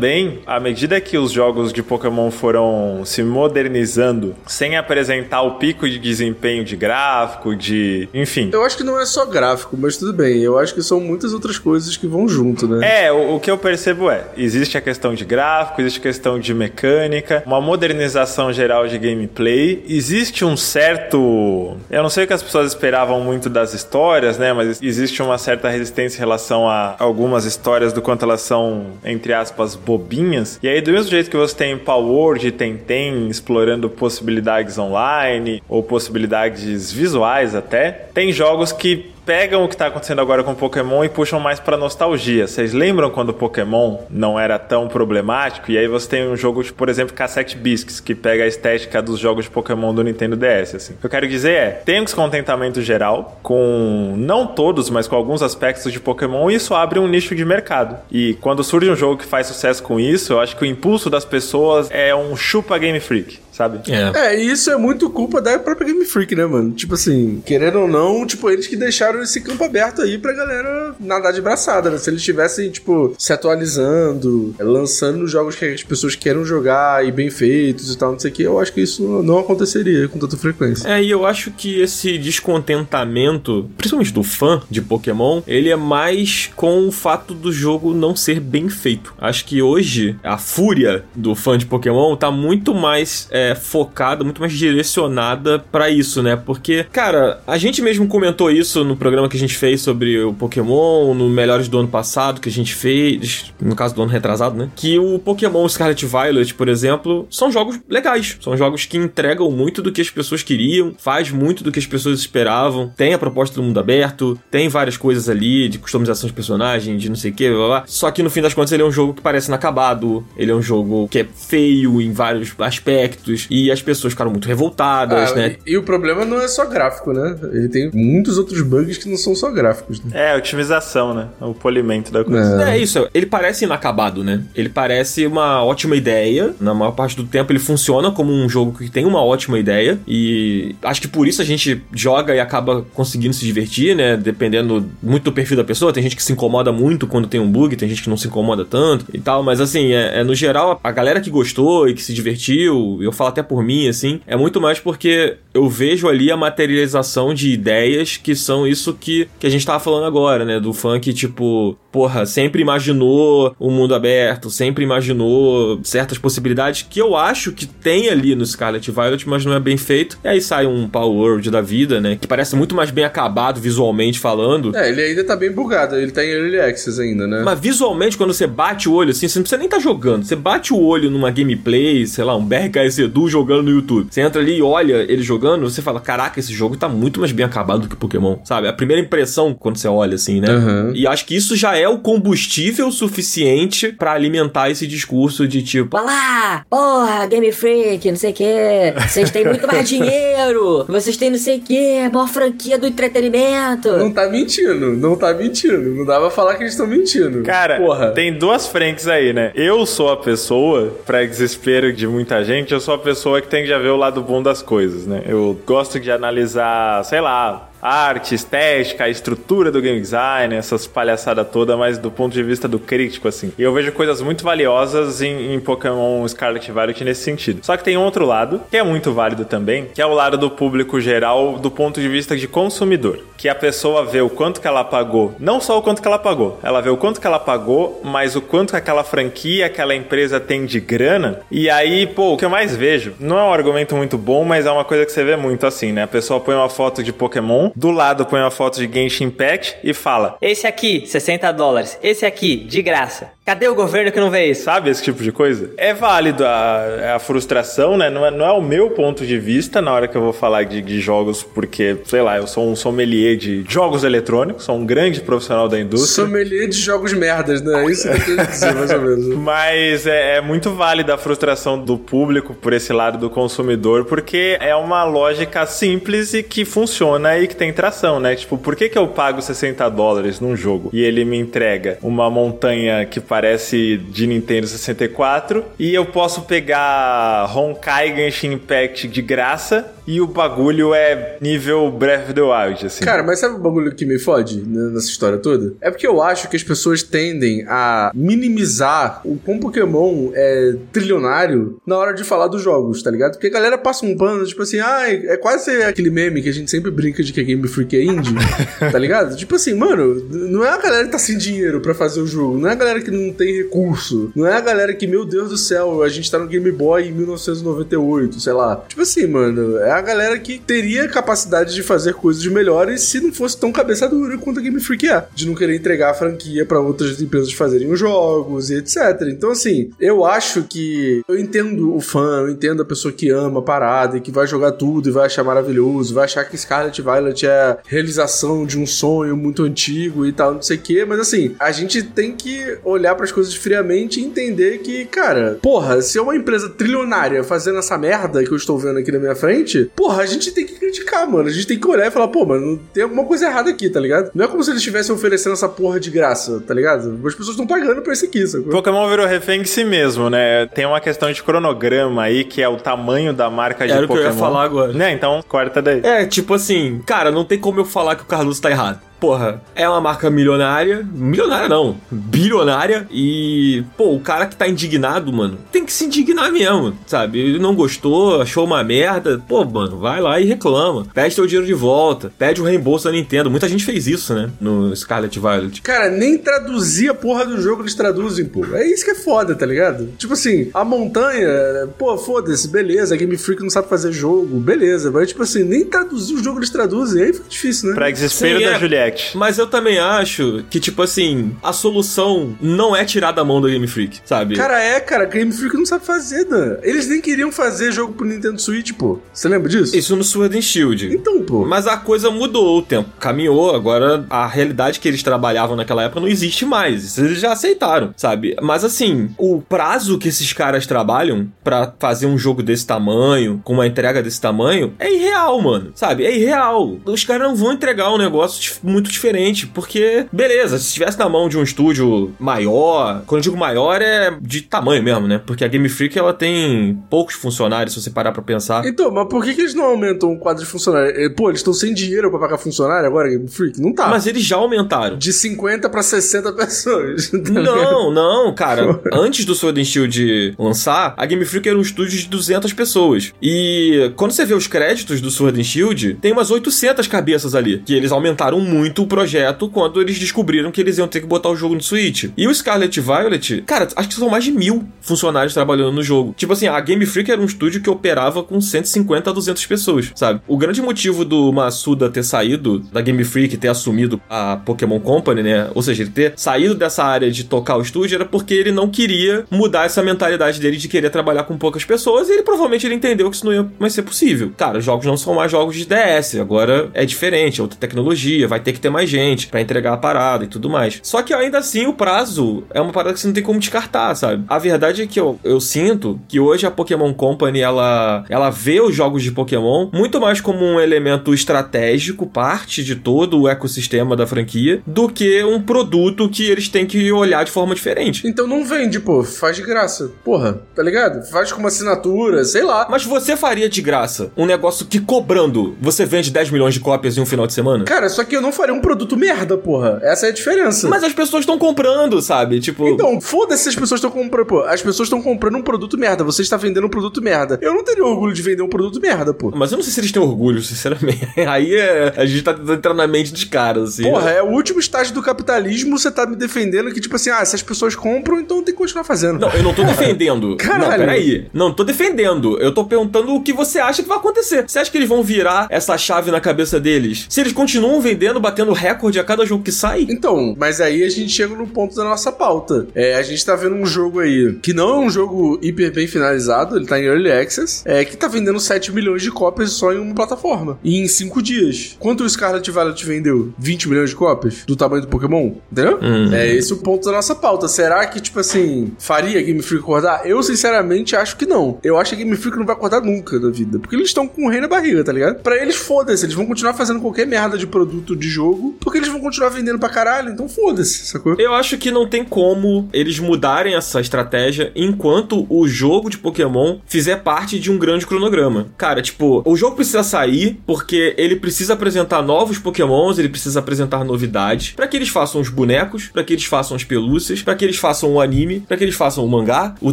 à medida que os jogos de Pokémon foram se modernizando, sem apresentar o pico de desempenho de gráfico, de. Enfim. Eu acho que não é só gráfico, mas tudo bem. Eu acho que são muitas outras coisas que vão junto, né? É, o, o que eu percebo é: existe a questão de gráfico, existe a questão de mecânica, uma modernização geral de gameplay, existe um certo. Eu não sei o que as pessoas esperavam muito das histórias, né? Mas existe uma certa resistência em relação a algumas histórias do quanto elas são, entre aspas, bobinhas. E aí, do mesmo jeito que você tem Power e Tentem explorando possibilidades online ou possibilidades visuais até, tem jogos que pegam o que tá acontecendo agora com Pokémon e puxam mais pra nostalgia. Vocês lembram quando o Pokémon não era tão problemático? E aí você tem um jogo, tipo, por exemplo, Cassette Biscuits, que pega a estética dos jogos de Pokémon do Nintendo DS, assim. O que eu quero dizer é, tem um descontentamento geral com, não todos, mas com alguns aspectos de Pokémon e isso abre um nicho de mercado. E quando surge um jogo que faz sucesso com isso, eu acho que o impulso das pessoas é um chupa Game Freak, sabe? É. É, e isso é muito culpa da própria Game Freak, né, mano? Tipo assim, querendo ou não, tipo, eles que deixaram esse campo aberto aí pra galera nadar de braçada, né? Se eles estivessem, tipo, se atualizando, lançando jogos que as pessoas queiram jogar e bem feitos e tal, não sei o que, eu acho que isso não aconteceria com tanta frequência. É, e eu acho que esse descontentamento, principalmente do fã de Pokémon, ele é mais com o fato do jogo não ser bem feito. Acho que hoje a fúria do fã de Pokémon tá muito mais é, focada, muito mais direcionada pra isso, né? Porque, cara, a gente mesmo comentou isso no programa que a gente fez sobre o Pokémon, no Melhores do ano passado que a gente fez, no caso do ano retrasado, né? Que o Pokémon Scarlet Violet, por exemplo, são jogos legais. São jogos que entregam muito do que as pessoas queriam, faz muito do que as pessoas esperavam. Tem a proposta do mundo aberto, tem várias coisas ali de customização de personagem, de não sei o que, blá, blá, blá. Só que no fim das contas ele é um jogo que parece inacabado, ele é um jogo que é feio em vários aspectos e as pessoas ficaram muito revoltadas, Ah, né? e, e o problema não é só gráfico, né? Ele tem muitos outros bugs bugs que não são só gráficos, né? É, otimização, né? O polimento da coisa. É isso, ele parece inacabado, né? Ele parece uma ótima ideia. Na maior parte do tempo ele funciona como um jogo que tem uma ótima ideia. E acho que por isso a gente joga e acaba conseguindo se divertir, né? Dependendo muito do perfil da pessoa. Tem gente que se incomoda muito quando tem um bug, tem gente que não se incomoda tanto e tal. Mas assim, é, é no geral, a galera que gostou e que se divertiu, eu falo até por mim, assim, é muito mais porque eu vejo ali a materialização de ideias que são isso que, que a gente tava falando agora, né? Do funk, tipo, porra, sempre imaginou um mundo aberto, sempre imaginou certas possibilidades que eu acho que tem ali no Scarlet Violet, mas não é bem feito. E aí sai um Power World da vida, né? Que parece muito mais bem acabado visualmente falando. É, ele ainda tá bem bugado, ele tá em Early Access ainda, né? Mas visualmente, quando você bate o olho assim, você não precisa nem estar jogando. Você bate o olho numa gameplay, sei lá, um BRKS Edu jogando no YouTube. Você entra ali e olha ele jogando, você fala: Caraca, esse jogo tá muito mais bem acabado do que Pokémon, sabe? A primeira impressão quando você olha assim, né? Aham. E acho que isso já é o combustível suficiente pra alimentar esse discurso de tipo. Lá, porra, Game Freak, não sei o que. Vocês têm muito mais dinheiro. Vocês têm não sei o que, a maior franquia do entretenimento. Não tá mentindo, não tá mentindo. Não dá pra falar que eles estão mentindo. Cara, porra. tem duas frentes aí, né? Eu sou a pessoa, pra desespero de muita gente, eu sou a pessoa que tem que já ver o lado bom das coisas, né? Eu gosto de analisar, sei lá, arte, estética, a estrutura do game design, essas palhaçadas toda, mas do ponto de vista do crítico, assim. E eu vejo coisas muito valiosas em, em Pokémon Scarlet Violet nesse sentido. Só que tem um outro lado, que é muito válido também, que é o lado do público geral, do ponto de vista de consumidor. Que a pessoa vê o quanto que ela pagou, não só o quanto que ela pagou, ela vê o quanto que ela pagou, mas o quanto que aquela franquia, aquela empresa tem de grana. E aí, pô, o que eu mais vejo, não é um argumento muito bom, mas é uma coisa que você vê muito assim, né? A pessoa põe uma foto de Pokémon, do lado põe uma foto de Genshin Impact e fala: Esse aqui, 60 dólares. Esse aqui, de graça. Cadê o governo que não vê isso? Sabe esse tipo de coisa? É válido a, a frustração, né? Não é, não é o meu ponto de vista na hora que eu vou falar de, de jogos, porque, sei lá, eu sou um sommelier de jogos eletrônicos, sou um grande profissional da indústria. Sommelier de jogos merdas, né? É isso que eu dizer, mais ou menos. Mas é, é muito válida a frustração do público por esse lado do consumidor, porque é uma lógica simples e que funciona e que tem tração, né? Tipo, por que, que eu pago 60 dólares num jogo e ele me entrega uma montanha que parece de Nintendo 64 e eu posso pegar Honkai Genshin Impact de graça e o bagulho é nível Breath of the Wild, assim. Cara, mas sabe o bagulho que me fode né, nessa história toda? É porque eu acho que as pessoas tendem a minimizar o quão Pokémon é trilionário na hora de falar dos jogos, tá ligado? Porque a galera passa um pano, tipo assim, ah, é quase aquele meme que a gente sempre brinca de que a Game Freak é indie, tá ligado? Tipo assim, mano, não é a galera que tá sem dinheiro pra fazer o jogo, não é a galera que não tem recurso, não é a galera que, meu Deus do céu, a gente tá no Game Boy em 1998, sei lá. Tipo assim, mano, é a galera que teria capacidade de fazer coisas melhores se não fosse tão cabeça dura quanto a Game Freak é. De não querer entregar a franquia pra outras empresas fazerem os jogos e etc. Então, assim, eu acho que eu entendo o fã, eu entendo a pessoa que ama a parada e que vai jogar tudo e vai achar maravilhoso, vai achar que Scarlet Violet é realização de um sonho muito antigo e tal, não sei o quê, mas assim, a gente tem que olhar para as coisas friamente e entender que, cara, porra, se é uma empresa trilionária fazendo essa merda que eu estou vendo aqui na minha frente, porra, a gente tem que criticar, mano. A gente tem que olhar e falar, pô, mano, tem alguma coisa errada aqui, tá ligado? Não é como se eles estivessem oferecendo essa porra de graça, tá ligado? As pessoas estão pagando pra isso aqui, sacou? Pokémon virou refém de si mesmo, né? Tem uma questão de cronograma aí, que é o tamanho da marca de Era o que eu Pokémon. ia falar agora. Né? Então, corta daí. É, tipo assim, cara, não tem como eu falar que o Carlos tá errado. Porra, é uma marca milionária. Milionária não, bilionária. E, pô, o cara que tá indignado, mano, tem que se indignar mesmo, sabe? Ele não gostou, achou uma merda. Pô, mano, vai lá e reclama. Pede teu dinheiro de volta. Pede o reembolso da Nintendo. Muita gente fez isso, né? No Scarlet Violet. Cara, nem traduzir a porra do jogo eles traduzem, pô. É isso que é foda, tá ligado? Tipo assim, a montanha, pô, foda-se, beleza, a Game Freak não sabe fazer jogo, beleza. Mas, tipo assim, nem traduzir o jogo eles traduzem, aí fica difícil, né? Pra desespero Sim, da é. Juliette. Direct. Mas eu também acho que, tipo assim, a solução não é tirar da mão do Game Freak, sabe? Cara, é, cara, Game Freak não sabe fazer, Dan. Eles nem queriam fazer jogo pro Nintendo Switch, pô. Você lembra disso? Isso no Sword and Shield. Então, pô. Mas a coisa mudou, o tempo caminhou, agora a realidade que eles trabalhavam naquela época não existe mais. Isso eles já aceitaram, sabe? Mas assim, o prazo que esses caras trabalham pra fazer um jogo desse tamanho, com uma entrega desse tamanho, é irreal, mano. Sabe? É irreal. Os caras não vão entregar um negócio dif- muito diferente, porque, beleza, se estivesse na mão de um estúdio maior, quando eu digo maior é de tamanho mesmo, né? Porque a Game Freak ela tem poucos funcionários, se você parar pra pensar. Então, mas por que, que eles não aumentam o quadro de funcionário? Eh, Pô, eles estão sem dinheiro pra pagar funcionário agora, Game Freak? Não tá. Mas eles já aumentaram. De 50 pra 60 pessoas. tá? Não, não, cara. Antes do Sword and Shield lançar, a Game Freak era um estúdio de 200 pessoas. E quando você vê os créditos do Sword and Shield, tem umas 800 cabeças ali. Que eles aumentaram muito o projeto quando eles descobriram que eles iam ter que botar o jogo no Switch. E o Scarlet Violet, cara, acho que são mais de mil funcionários trabalhando no jogo. Tipo assim, a Game Freak era um estúdio que operava com 150 a 200 pessoas, sabe? O grande motivo do Masuda ter saído da Game Freak, ter assumido a Pokémon Company, né? Ou seja, ele ter saído dessa área de tocar o estúdio era porque ele não queria mudar essa mentalidade dele de querer trabalhar com poucas pessoas e ele provavelmente ele entendeu que isso não ia mais ser possível. Cara, os jogos não são mais jogos de DS, agora é diferente, é outra tecnologia, vai ter que ter mais gente pra entregar a parada e tudo mais. Só que ainda assim o prazo é uma parada que você não tem como descartar, sabe? A verdade é que eu, eu sinto que hoje a Pokémon Company ela, ela vê os jogos de Pokémon muito mais como um elemento estratégico, parte de todo o ecossistema da franquia, do que um produto que eles têm que olhar de forma diferente. Então não vende, pô. Faz de graça. Porra, tá ligado? Faz com uma assinatura, sei lá. Mas você faria de graça um negócio que cobrando você vende 10 milhões de cópias em um final de semana? Cara, só que eu não faria um produto merda, porra. Essa é a diferença. Mas as pessoas estão comprando, sabe? Tipo. Então, foda-se se as pessoas estão comprando, pô. As pessoas estão comprando um produto merda. Você está vendendo um produto merda. Eu não teria orgulho de vender um produto merda, pô. Mas eu não sei se eles têm orgulho, sinceramente. Aí é, a gente tá tentando entrar na mente de cara, assim. Porra, é o último estágio do capitalismo, você tá me defendendo que, tipo assim, ah, se as pessoas compram, então tem que continuar fazendo. Não, eu não tô defendendo. Caralho. Não, peraí. Não tô defendendo. Eu tô perguntando o que você acha que vai acontecer. Você acha que eles vão virar essa chave na cabeça deles? Se eles continuam vendendo, batendo recorde a cada jogo que sai? Então, mas aí a gente chega no ponto da nossa pauta. É, a gente tá vendo um jogo aí que não é um jogo hiper bem finalizado, ele tá em Early Access, é que tá vendendo 7 milhões de cópias só em uma plataforma. E em 5 dias. Quanto o Scarlet Violet vendeu? 20 milhões de cópias? Do tamanho do Pokémon? Entendeu? É esse o ponto da nossa pauta. Será que, tipo assim, faria a Game Freak acordar? Eu, sinceramente, acho que não. Eu acho que a Game Freak não vai acordar nunca na vida. Porque eles estão com o rei na barriga, tá ligado? Pra eles, foda-se. Eles vão continuar fazendo qualquer merda de produto de jogo, porque eles vão continuar vendendo pra caralho. Então foda-se, sacou? Eu acho que não tem como eles mudarem essa estratégia enquanto o jogo de Pokémon fizer parte de um grande cronograma. Cara, tipo, o jogo precisa sair porque ele precisa apresentar novos Pokémons, ele precisa apresentar novidades, pra que eles façam os bonecos, pra que eles façam as pelúcias, pra que eles façam o anime, pra que eles façam o mangá, o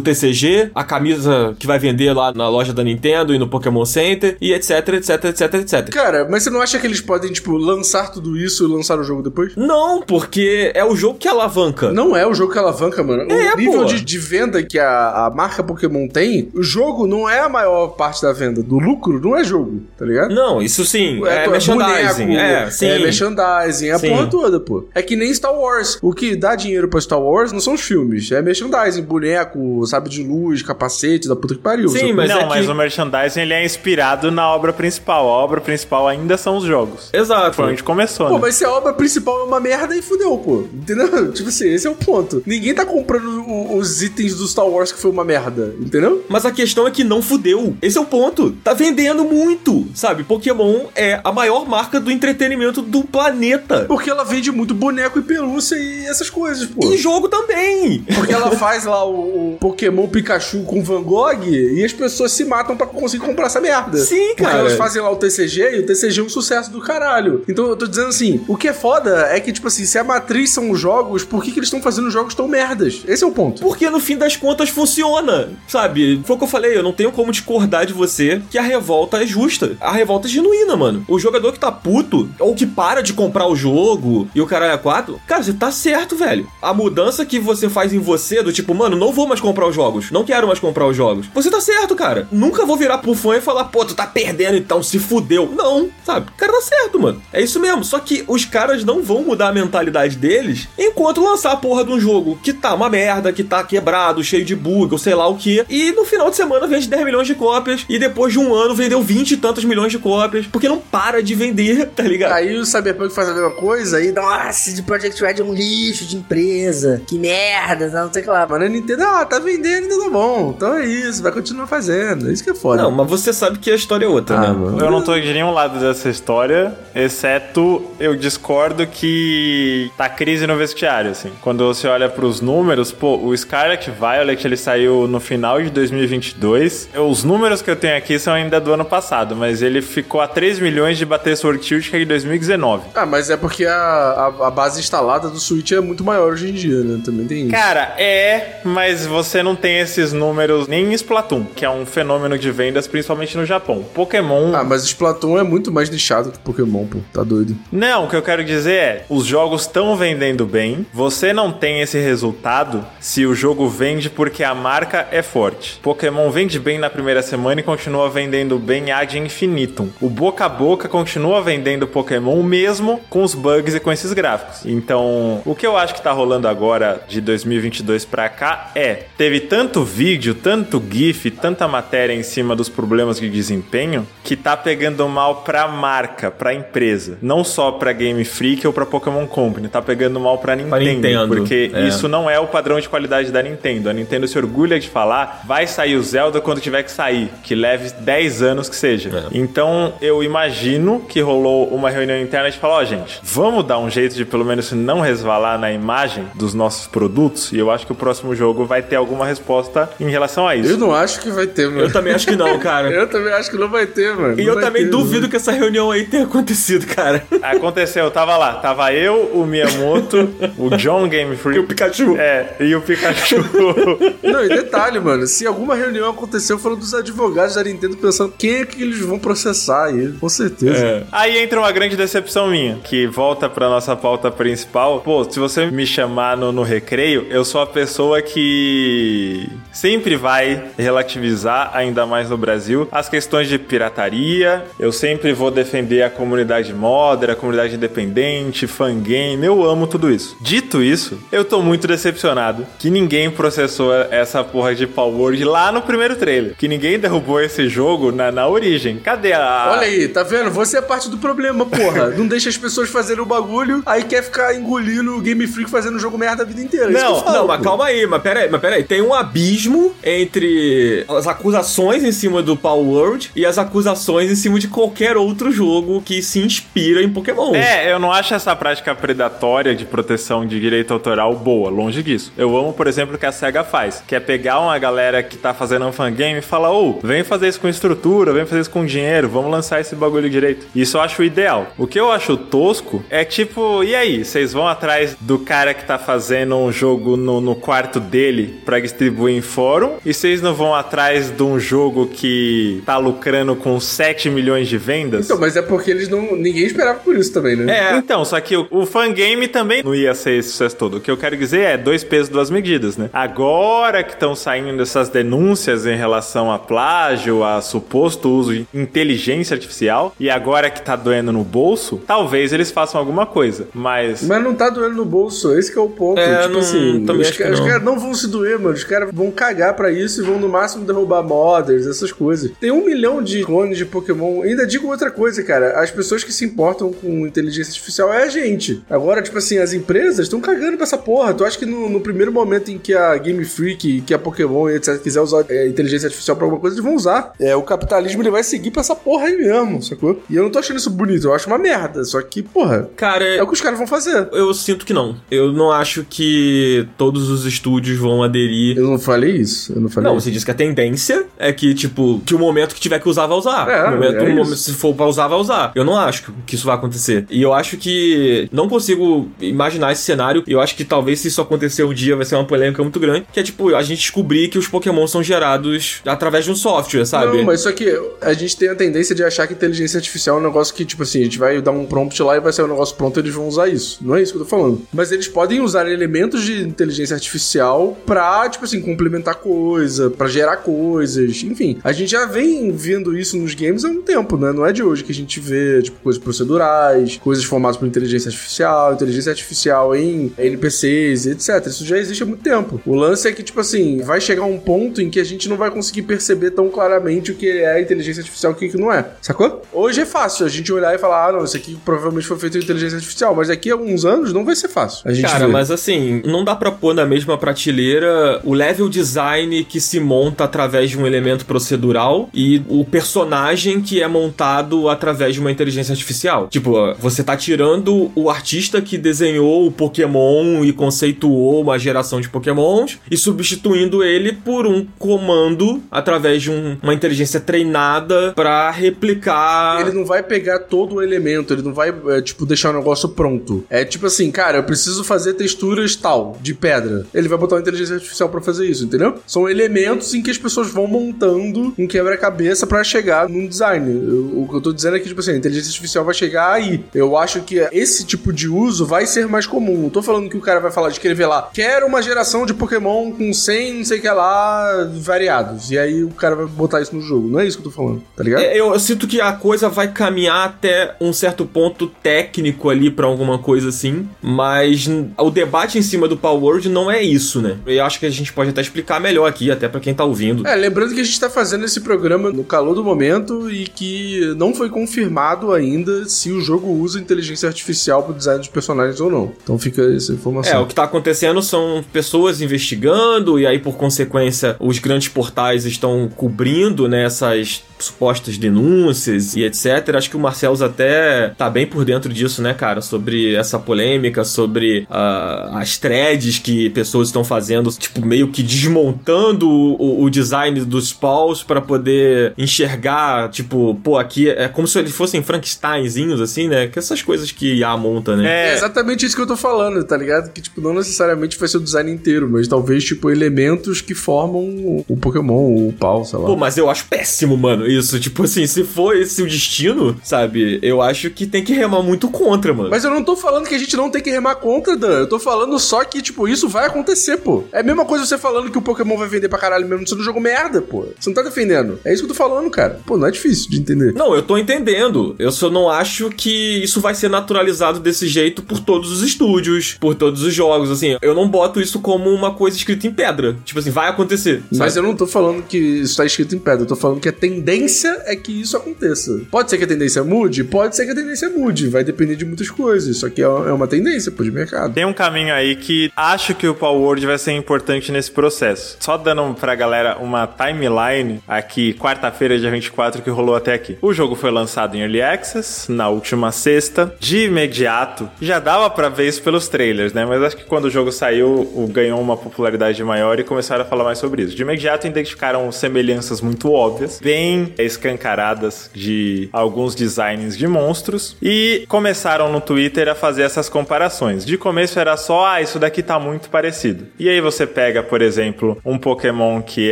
TCG, a camisa que vai vender lá na loja da Nintendo e no Pokémon Center e etc, etc, etc, etc. Cara, mas você não acha que eles podem, tipo, lançar tudo isso e lançar o jogo depois? Não, porque é o jogo que alavanca. Não é o jogo que alavanca, mano. É, o nível pô. de, de venda que a, a marca Pokémon tem, o jogo não é a maior parte da venda. Do lucro não é jogo, tá ligado? Não, isso sim, é, to- merchandising. boneco, é, sim. é merchandising, é a Sim. porra toda, pô. É que nem Star Wars. O que dá dinheiro pra Star Wars não são os filmes, é merchandising, boneco, sabe de luz, capacete, da puta que pariu. Sim, mas não, é mas que- o merchandising ele é inspirado na obra principal. A obra principal ainda são os jogos. Exato. Foi onde começou, Pô, né? mas se a obra principal é uma merda, aí fudeu, pô. Entendeu? Tipo assim, esse é o ponto. Ninguém tá comprando o- os itens do Star Wars que foi uma merda, entendeu? Mas a questão é que não fudeu. Esse é o ponto. Tá vendendo muito, sabe? Pokémon é a maior marca do entretenimento do planeta. Porque ela vende muito boneco e pelúcia e essas coisas, pô. E jogo também. Porque ela faz lá o, o Pokémon Pikachu com Van Gogh e as pessoas se matam pra conseguir comprar essa merda. Sim, Porque cara. elas fazem lá o TCG e o TCG é um sucesso do caralho. Então eu tô dizendo assim, o que é foda é que, tipo assim, se a matriz são os jogos, por que, que eles estão fazendo jogos tão merdas? Esse é o ponto. Porque no fim das contas funciona, sabe? Foi o que eu falei, eu não tenho como discordar de você que a revolta é justa. A revolta é genuína, mano. O jogador que tá puto, ou que para de comprar o jogo e o caralho é quatro, cara, você tá certo, velho. A mudança que você faz em você, do tipo, mano, não vou mais comprar os jogos, não quero mais comprar os jogos. Você tá certo, cara. Nunca vou virar pro fã e falar, pô, tu tá perdendo então, se fudeu. Não, sabe? O cara tá certo, mano. É isso mesmo. Só que os caras não vão mudar a mentalidade deles enquanto lançar a porra de um jogo que tá uma merda, que tá quebrado, cheio de bug, ou sei lá o que. E no final de semana vende 10 milhões de cópias. E depois de um ano vendeu 20 e tantos milhões de cópias. Porque não para de vender, tá ligado? Aí o Cyberpunk faz a mesma coisa e. Nossa, de Project Red é um lixo de empresa. Que merda, não sei o que lá. Mas a Nintendo, ah, tá vendendo ainda tá bom. Então é isso, vai continuar fazendo. Isso que é foda. Não, mas você sabe que a história é outra, Ah, né? mano. Eu não tô de nenhum lado dessa história, exceto eu discordo que tá crise no vestiário, assim. Quando você olha pros números, pô, o Scarlet Violet, ele saiu no final de 2022. Os números que eu tenho aqui são ainda do ano passado, mas ele ficou a 3 milhões de bater Sword que é em 2019. Ah, mas é porque a, a, a base instalada do Switch é muito maior hoje em dia, né? Também tem isso. Cara, é, mas você não tem esses números nem em Splatoon, que é um fenômeno de vendas, principalmente no Japão. Pokémon Ah, mas Splatoon é muito mais nichado que Pokémon, pô. Tá doido. Não, o que eu quero dizer é, os jogos estão vendendo bem. Você não tem esse resultado se o jogo vende porque a marca é forte. Pokémon vende bem na primeira semana e continua vendendo bem ad infinitum. O boca a boca continua vendendo Pokémon mesmo com os bugs e com esses gráficos. Então, o que eu acho que tá rolando agora de 2022 pra cá é, teve tanto vídeo, tanto gif, tanta matéria em cima dos problemas de desempenho que tá pegando mal pra marca, pra empresa, não só pra Game Freak ou pra Pokémon Company, tá pegando mal pra Nintendo, Nintendo, porque é. isso não é o padrão de qualidade da Nintendo. A Nintendo se orgulha de falar, vai sair o Zelda quando tiver que sair, que leve 10 anos que seja. É. Então, eu imagino que rolou uma reunião interna de falar, ó, gente, vamos dar um jeito de pelo menos não resvalar na imagem dos nossos produtos, e eu acho que o próximo jogo vai ter alguma resposta em relação a isso. Eu não acho que vai ter, mano. Eu também acho que não, cara. Eu também acho que não vai ter, mano. E Não eu também ter, duvido mano. que essa reunião aí tenha acontecido, cara. Aconteceu, tava lá, tava eu, o Miyamoto, o John Game Freak. E o Pikachu. É, e o Pikachu. Não, e detalhe, mano. Se alguma reunião aconteceu, foram dos advogados da Nintendo pensando quem é que eles vão processar aí. Com certeza. É. Aí entra uma grande decepção minha, que volta pra nossa pauta principal. Pô, se você me chamar no, no recreio, eu sou a pessoa que sempre vai relativizar, ainda mais no Brasil, as questões de pirataria. Eu sempre vou defender a comunidade modder, a comunidade independente, fangame. Eu amo tudo isso. Dito isso, eu tô muito decepcionado que ninguém processou essa porra de Power Word lá no primeiro trailer. Que ninguém derrubou esse jogo na, na origem. Cadê a. Olha aí, tá vendo? Você é parte do problema, porra. Não deixa as pessoas fazerem o bagulho, aí quer ficar engolindo o Game Freak fazendo jogo merda a vida inteira. É Não, falo, Não, mas calma aí, mas pera aí, mas pera aí. Tem um abismo entre as acusações em cima do Power World e as acusações em cima de qualquer outro jogo que se inspira em Pokémon. É, eu não acho essa prática predatória de proteção de direito autoral boa, longe disso. Eu amo, por exemplo, o que a SEGA faz, que é pegar uma galera que tá fazendo um fangame e falar, ô, vem fazer isso com estrutura, vem fazer isso com dinheiro, vamos lançar esse bagulho direito. Isso eu acho ideal. O que eu acho tosco é tipo, e aí, vocês vão atrás do cara que tá fazendo um jogo no, no quarto dele pra distribuir em fórum, e vocês não vão atrás de um jogo que tá lucrando com 7 milhões de vendas? Então, mas é porque eles não. Ninguém esperava por isso também, né? É. Então, só que o, o fangame também não ia ser esse sucesso todo. O que eu quero dizer é dois pesos, duas medidas, né? Agora que estão saindo essas denúncias em relação a plágio, a suposto uso de inteligência artificial, e agora que tá doendo no bolso, talvez eles façam alguma coisa. Mas. Mas não tá doendo no bolso, esse que é o ponto. É, tipo não- assim, também os, acho que ca- os não. caras não vão se doer, mano. Os caras vão cagar pra isso e vão no máximo derrubar modders, essas coisas. Tem um milhão de clones de Pokémon. Ainda digo outra coisa, cara. As pessoas que se importam com inteligência artificial é a gente. Agora, tipo assim, as empresas estão cagando pra essa porra. Tu acha que no, no primeiro momento em que a Game Freak, que a Pokémon e etc. quiser usar é, inteligência artificial pra alguma coisa, eles vão usar. É, o capitalismo ele vai seguir pra essa porra aí mesmo, sacou? E eu não tô achando isso bonito, eu acho uma merda. Só que, porra, Cara, é o que os caras vão fazer. eu sinto que não. Eu não acho que todos os estúdios vão aderir. Eu não falei isso. Eu não falei Não, isso. você disse que a tendência é que, tipo, que o momento que tiver que usar, vai usar. É, o momento, é momento- se for pra usar, vai usar. Eu não acho que isso vai acontecer. E eu acho que. Não consigo imaginar esse cenário. E eu acho que talvez se isso acontecer um dia vai ser ser uma polêmica muito grande, que é tipo, a gente descobrir que os Pokémon são gerados através de um software, sabe? Não, mas só que a gente tem a tendência de achar que inteligência artificial é um negócio que, tipo assim, a gente vai dar um prompt lá e vai sair um negócio pronto e eles vão usar isso. Não é isso que eu tô falando. Mas eles podem usar elementos de inteligência artificial pra, tipo assim, complementar coisa, pra gerar coisas, enfim. A gente já vem vendo isso nos games há um tempo, né? Não é de hoje que a gente vê, tipo, coisas procedurais, coisas formadas por inteligência artificial, inteligência artificial em NPCs, etc. Isso já existe há muito tempo. O lance é que, tipo assim, vai chegar um ponto em que a gente não vai conseguir perceber tão claramente o que é inteligência artificial e o que que não é. Sacou? Hoje é fácil a gente olhar e falar, ah, não, isso aqui provavelmente foi feito em inteligência artificial, mas daqui a alguns anos não vai ser fácil. Cara, vê. mas assim, não dá pra pôr na mesma prateleira o level design que se monta através de um elemento procedural e o personagem que é montado através de uma inteligência artificial. Tipo, você tá tirando o artista que desenhou o Pokémon e conceituou uma geração de Pokémons e substituindo ele por um comando através de um- uma inteligência treinada pra replicar. Ele não vai pegar todo o elemento, ele não vai, é, tipo, deixar o negócio pronto. É tipo assim, cara, eu preciso fazer texturas tal, de pedra. Ele vai botar uma inteligência artificial pra fazer isso, entendeu? São elementos em que as pessoas vão montando um quebra-cabeça pra chegar num design. Eu- o que eu tô dizendo é que, tipo assim, a inteligência artificial vai chegar Eu acho que esse tipo de uso vai ser mais comum. Não tô falando que o cara vai falar de escrever lá, quero uma geração de Pokémon com 100, não sei o que lá, variados. E aí o cara vai botar isso no jogo. Não é isso que eu tô falando, tá ligado? É, Eu, eu sinto que a coisa vai caminhar até um certo ponto técnico ali pra alguma coisa assim, mas o debate em cima do Power Word não é isso, né? Eu acho que a gente pode até explicar melhor aqui, até pra quem tá ouvindo. É, lembrando que a gente tá fazendo esse programa no calor do momento e que não foi confirmado ainda se o jogo usa inteligência artificial pro design dos personagens ou não. Então fica essa É, informação. o que tá acontecendo são pessoas investigando, e aí, por consequência, os grandes portais estão cobrindo né, essas supostas denúncias e etc. Acho que o Marcelos até tá bem por dentro disso, né, cara? Sobre essa polêmica, sobre ah, as threads que pessoas estão fazendo, tipo, meio que desmontando o, o design dos spawns para poder enxergar, tipo, pô, aqui é como se eles fossem Frankensteinzinhos, assim, né? Que essas coisas que IA monta, né? É É, exatamente isso que eu tô falando, tá ligado? Que, tipo, não necessariamente vai ser o design inteiro, mas talvez, tipo, elementos que formam o, o Pokémon, o pau, sei lá. Pô, mas eu acho péssimo, mano, isso. Tipo assim, se for esse o destino, sabe? Eu acho que tem que remar muito contra, mano. Mas eu não tô falando que a gente não tem que remar contra, Dan. Eu tô falando só que, tipo, isso vai acontecer, pô. É a mesma coisa você falando que o Pokémon vai vender pra caralho mesmo sendo um jogo merda, pô. Você não tá defendendo. É isso que eu tô falando, cara. Pô, não é difícil de entender. Não, eu tô entendendo. Eu só não acho que isso vai ser naturalizado desse jeito por todos os estúdios, por todos os jogos, assim. Eu não boto isso como uma coisa escrita em pedra. Tipo assim, vai acontecer. Mas sabe? eu não tô falando que isso tá escrito em pedra. Eu tô falando que a tendência é que isso aconteça. Pode ser que a tendência mude? Pode ser que a tendência mude. Vai depender de muitas coisas. Só que é é uma tendência, pô, de mercado. Tem um caminho aí que acho que o Power Word vai ser importante nesse processo. Só dando pra galera uma timeline aqui, quarta-feira, dia 24, que rolou até aqui. O jogo foi lançado em Early Access na última sexta. De imediato, já dava pra ver isso pelos trailers, né? Mas acho que quando o jogo saiu, ganhou uma popularidade maior e começaram a falar mais sobre isso. De imediato, identificaram semelhanças muito óbvias, bem escancaradas de alguns designs de monstros e começaram no Twitter a fazer essas comparações. De começo era só, ah, isso daqui tá muito parecido. E aí você pega, por exemplo, um Pokémon que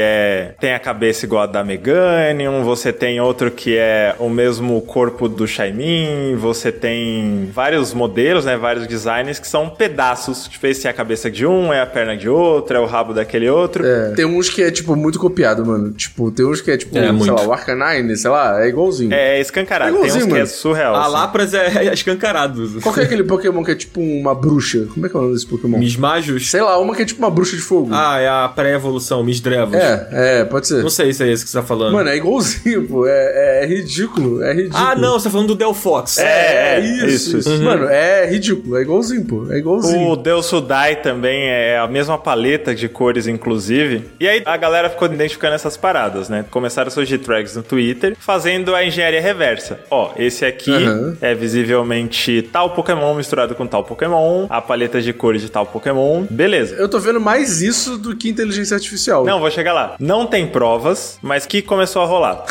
é tem a cabeça igual a da Meganium, você tem outro que é o mesmo corpo do Shaymin, você tem vários modelos, né, vários designs que são pedaços. Tipo, esse é a cabeça de um, é a perna de outro, é o rabo daquele outro. É, tem uns que é, tipo, muito copiado, mano. Tipo, tem uns que é, tipo, É, sei muito. lá, o Arcanine, sei lá, é igualzinho. É escancarado, É tem uns igualzinho, que é mano. surreal. A assim. Lapras é, é escancarado. Qual que é aquele Pokémon que é tipo uma bruxa? Como é que é o nome desse Pokémon? Mismajos? Sei lá, uma que é tipo uma bruxa de fogo. Ah, é a pré-evolução, Misdrevos. É, é, pode ser. Não sei se é esse que você tá falando. Mano, é igualzinho, pô. É, é, é ridículo, é ridículo. ah, não, você tá falando do Delphox. É, É, isso, isso, isso. isso. Mano, é ridículo, é igualzinho, pô. É igualzinho. O Deus Sudai também é a mesma paleta de cores, inclusive. E aí a galera ficou identificando essas paradas, né? Começaram a surgir tracks no Twitter fazendo a engenharia reversa. Ó, esse aqui Aham. é visivelmente tal Pokémon misturado com tal Pokémon, a paleta de cores de tal Pokémon. Beleza. Eu tô vendo mais isso do que inteligência artificial. Não, vou chegar lá. Não tem provas, mas que começou a rolar.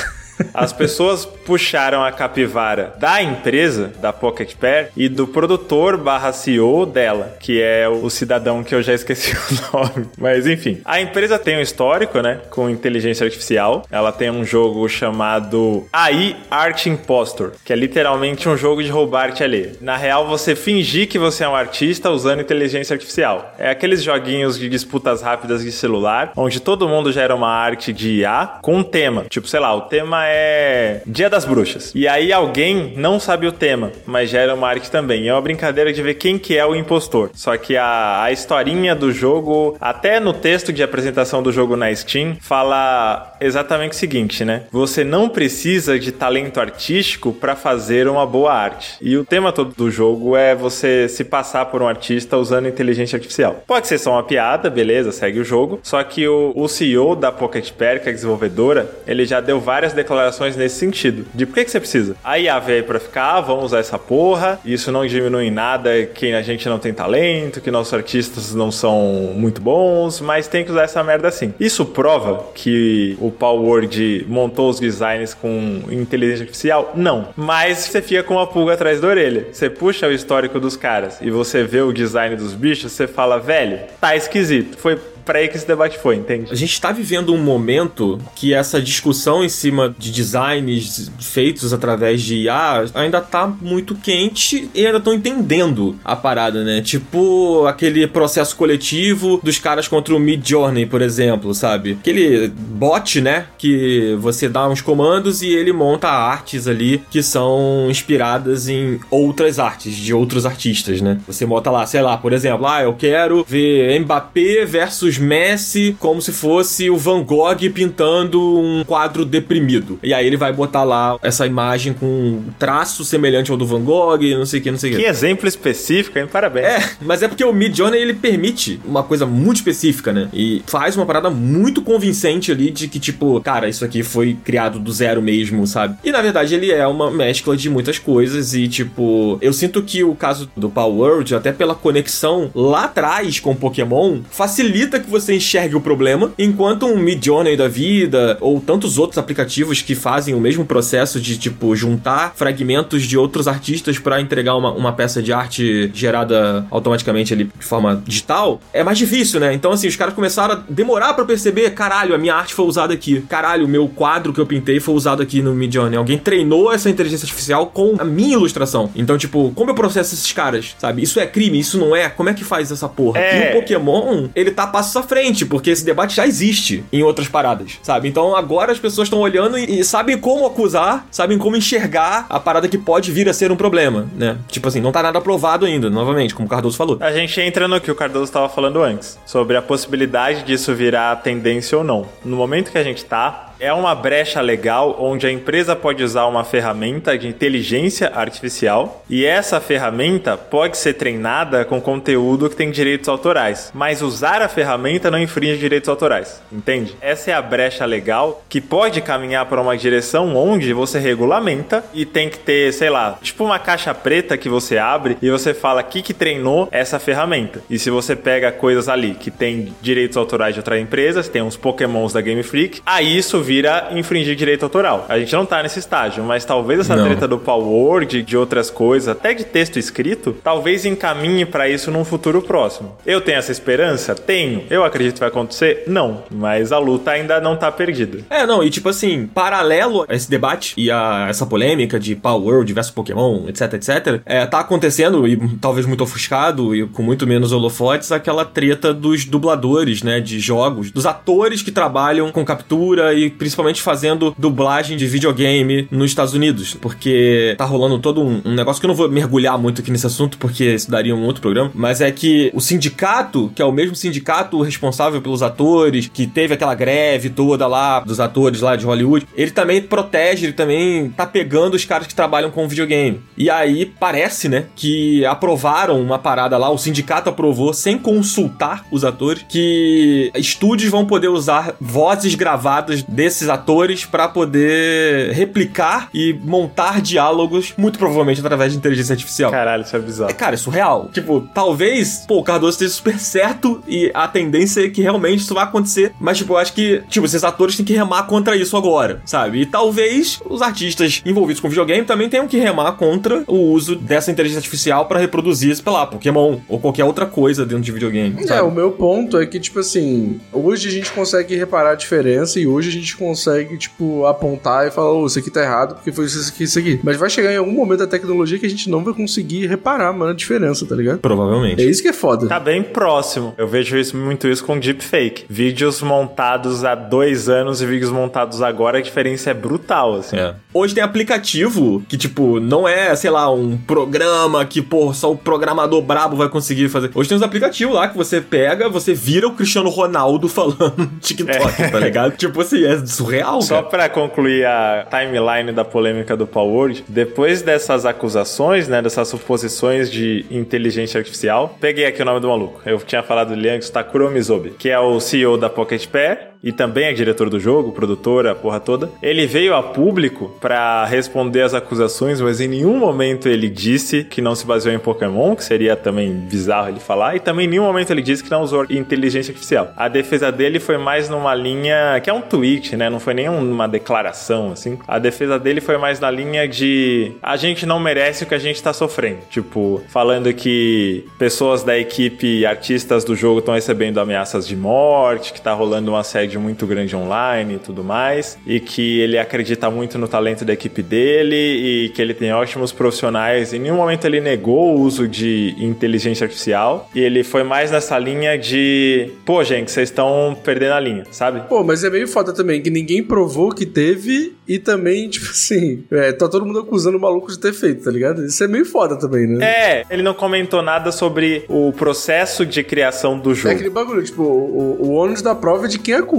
As pessoas puxaram a capivara da empresa, da Pocket Pair, e do produtor barra CEO dela, que é o cidadão que eu já esqueci o nome. Mas enfim, a empresa tem um histórico, né, com inteligência artificial. Ela tem um jogo chamado AI Art Impostor, que é literalmente um jogo de roubar arte alheia. Na real, você fingir que você é um artista usando inteligência artificial. É aqueles joguinhos de disputas rápidas de celular, onde todo mundo gera uma arte de IA com um tema. Tipo, sei lá, o tema é Dia das Bruxas. E aí alguém não sabe o tema, mas gera uma arte também. É uma brincadeira de ver quem que é o impostor. Só que a, a historinha do jogo, até no texto de apresentação do jogo na Steam, fala exatamente o seguinte, né? Você não precisa de talento artístico para fazer uma boa arte. E o tema todo do jogo é você se passar por um artista usando inteligência artificial. Pode ser só uma piada, beleza, segue o jogo. Só que o, o CEO da Pocket Pair, que é a desenvolvedora, ele já deu várias declarações nesse sentido. De por que, que você precisa? A IA veio pra ficar, ah, vamos usar essa porra, isso não diminui em nada que a gente não tem talento, que nossos artistas não são muito bons, mas tem que usar essa merda assim. Isso prova que o Paul Word montou os designs com inteligência artificial? Não. Mas você fica com uma pulga atrás da orelha. Você puxa o histórico dos caras e você vê o design dos bichos, você fala, velho, tá esquisito. Foi pra aí que esse debate foi, entende? A gente tá vivendo um momento que essa discussão em cima de designs feitos através de IA ainda tá muito quente e ainda estão entendendo a parada, né? Tipo aquele processo coletivo dos caras contra o Mid Journey, por exemplo, sabe? Aquele bot, né? Que você dá uns comandos e ele monta artes ali que são inspiradas em outras artes, de outros artistas, né? Você bota lá, sei lá, por exemplo, ah, eu quero ver Mbappé versus Messi como se fosse o Van Gogh pintando um quadro deprimido. E aí ele vai botar lá essa imagem com um traço semelhante ao do Van Gogh, não sei o que, não sei o Que que. exemplo específico, hein? Parabéns. É, mas é porque o Mid Journey ele permite uma coisa muito específica, né? E faz uma parada muito convincente ali de que, tipo, cara, isso aqui foi criado do zero mesmo, sabe? E na verdade ele é uma mescla de muitas coisas e, tipo, eu sinto que o caso do Power World, até pela conexão lá atrás com Pokémon, facilita que você enxergue o problema, enquanto um Mid Journey da vida ou tantos outros aplicativos que fazem o mesmo processo de, tipo, juntar fragmentos de outros artistas pra entregar uma, uma peça de arte gerada automaticamente ali de forma digital, é mais difícil, né? Então, assim, os caras começaram a demorar pra perceber, caralho, a minha arte foi usada aqui. Caralho, o meu quadro que eu pintei foi usado aqui no Mid Journey. Alguém treinou essa inteligência artificial com a minha ilustração. Então, tipo, como eu processo esses caras, sabe? Isso é crime, isso não é? Como é que faz essa porra? É. E o Pokémon, ele tá passos à frente, porque esse debate já existe em outras paradas, sabe? Então agora as pessoas estão olhando e, e sabem como acusar, sabem como enxergar a parada que pode vir a ser um problema, né? Tipo assim, não tá nada aprovado ainda, novamente, como o Cardoso falou. A gente entra no que o Cardoso estava falando antes, sobre a possibilidade disso virar tendência ou não. No momento que a gente tá, é uma brecha legal onde a empresa pode usar uma ferramenta de inteligência artificial e essa ferramenta pode ser treinada com conteúdo que tem direitos autorais, mas usar a ferramenta não infringe direitos autorais, entende? Essa é a brecha legal que pode caminhar para uma direção onde você regulamenta e tem que ter, sei lá, tipo uma caixa preta que você abre e você fala que que treinou essa ferramenta. E se você pega coisas ali que tem direitos autorais de outras empresas, tem uns pokémons da Game Freak, aí isso vira infringir direito autoral. A gente não tá nesse estágio, mas talvez essa Não. treta do Power Word, de outras coisas, até de texto escrito, talvez encaminhe pra isso num futuro próximo. Eu tenho essa esperança? Tenho. Eu acredito que vai acontecer? Não. Mas a luta ainda não tá perdida. É, não, e tipo assim, paralelo a esse debate e a essa polêmica de Power World versus Pokémon, etc, etc, é, tá acontecendo, e talvez muito ofuscado e com muito menos holofotes, aquela treta dos dubladores, né, de jogos, dos atores que trabalham com captura e principalmente fazendo dublagem de videogame nos Estados Unidos, porque tá rolando todo um, um negócio que eu não vou mergulhar muito aqui nesse assunto, porque isso daria um outro programa, mas é que o sindicato, que é o mesmo sindicato responsável pelos atores, que teve aquela greve toda lá dos atores lá de Hollywood, ele também protege, ele também tá pegando os caras que trabalham com videogame. E aí parece, né, que aprovaram uma parada lá, o sindicato aprovou sem consultar os atores que estúdios vão poder usar vozes gravadas desses desses atores pra poder replicar e montar diálogos, muito provavelmente através de inteligência artificial. Caralho, isso é bizarro. É, cara, é surreal. Tipo, talvez, pô, o Cardoso esteja super certo e a tendência é que realmente isso vai acontecer. Mas, tipo, eu acho que, tipo, esses atores têm que remar contra isso agora, sabe? E talvez os artistas envolvidos com videogame também tenham que remar contra o uso dessa inteligência artificial pra reproduzir, sei lá, Pokémon ou qualquer outra coisa dentro de videogame. É, sabe? o meu ponto é que, tipo assim, hoje a gente consegue reparar a diferença e hoje a gente consegue, tipo, apontar e falar, ô, isso aqui tá errado porque foi isso aqui, isso aqui. Mas vai chegar em algum momento da tecnologia que a gente não vai conseguir reparar, mano, a diferença, tá ligado? Provavelmente. É isso que é foda. Tá bem próximo. Eu vejo isso, muito isso com deepfake. Vídeos montados há dois anos e vídeos montados agora, a diferença é brutal, assim. É. Hoje tem aplicativo que, tipo, não é, sei lá, um programa que, pô, só o programador brabo vai conseguir fazer. Hoje tem uns aplicativos lá que você pega, você vira o Cristiano Ronaldo falando no TikTok, tá ligado? Tipo assim, é surreal, Só pra concluir a timeline da polêmica do Power depois dessas acusações, né, dessas suposições de inteligência artificial, peguei aqui o nome do maluco. Eu tinha falado dele antes, Takuro Mizobe, que é o CEO da Pocket Pair e também é diretor do jogo, produtor, a porra toda. Ele veio a público pra responder as acusações, mas em nenhum momento ele disse que não se baseou em Pokémon, que seria também bizarro ele falar, e também em nenhum momento ele disse que não usou inteligência artificial. A defesa dele foi mais numa linha que é um tweet, né? Não foi nem uma declaração assim. A defesa dele foi mais na linha de a gente não merece o que a gente tá sofrendo. Tipo, falando que pessoas da equipe, artistas do jogo estão recebendo ameaças de morte, que tá rolando um muito grande online e tudo mais, e que ele acredita muito no talento da equipe dele e que ele tem ótimos profissionais. Em nenhum momento ele negou o uso de inteligência artificial e ele foi mais nessa linha de, pô, gente, vocês estão perdendo a linha, sabe? Pô, mas é meio foda também que ninguém provou que teve e também, tipo assim, é, tá todo mundo acusando o maluco de ter feito, tá ligado? Isso é meio foda também, né? É, ele não comentou nada sobre o processo de criação do É jogo. aquele bagulho, tipo, o, o ônus da prova é de quem acusa.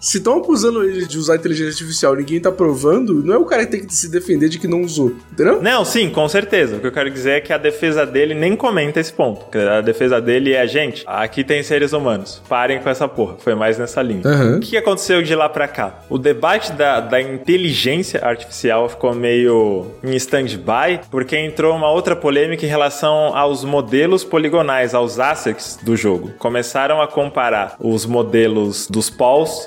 Se estão acusando ele de usar inteligência artificial e ninguém tá provando, não é o cara que tem que se defender de que não usou, entendeu? Não, sim, com certeza. O que eu quero dizer é que a defesa dele nem comenta esse ponto. A defesa dele é, gente, aqui tem seres humanos. Parem com essa porra. Foi mais nessa linha. Aham. O que aconteceu de lá pra cá? O debate da, da inteligência artificial ficou meio em stand-by, porque entrou uma outra polêmica em relação aos modelos poligonais, aos assets do jogo. Começaram a comparar os modelos dos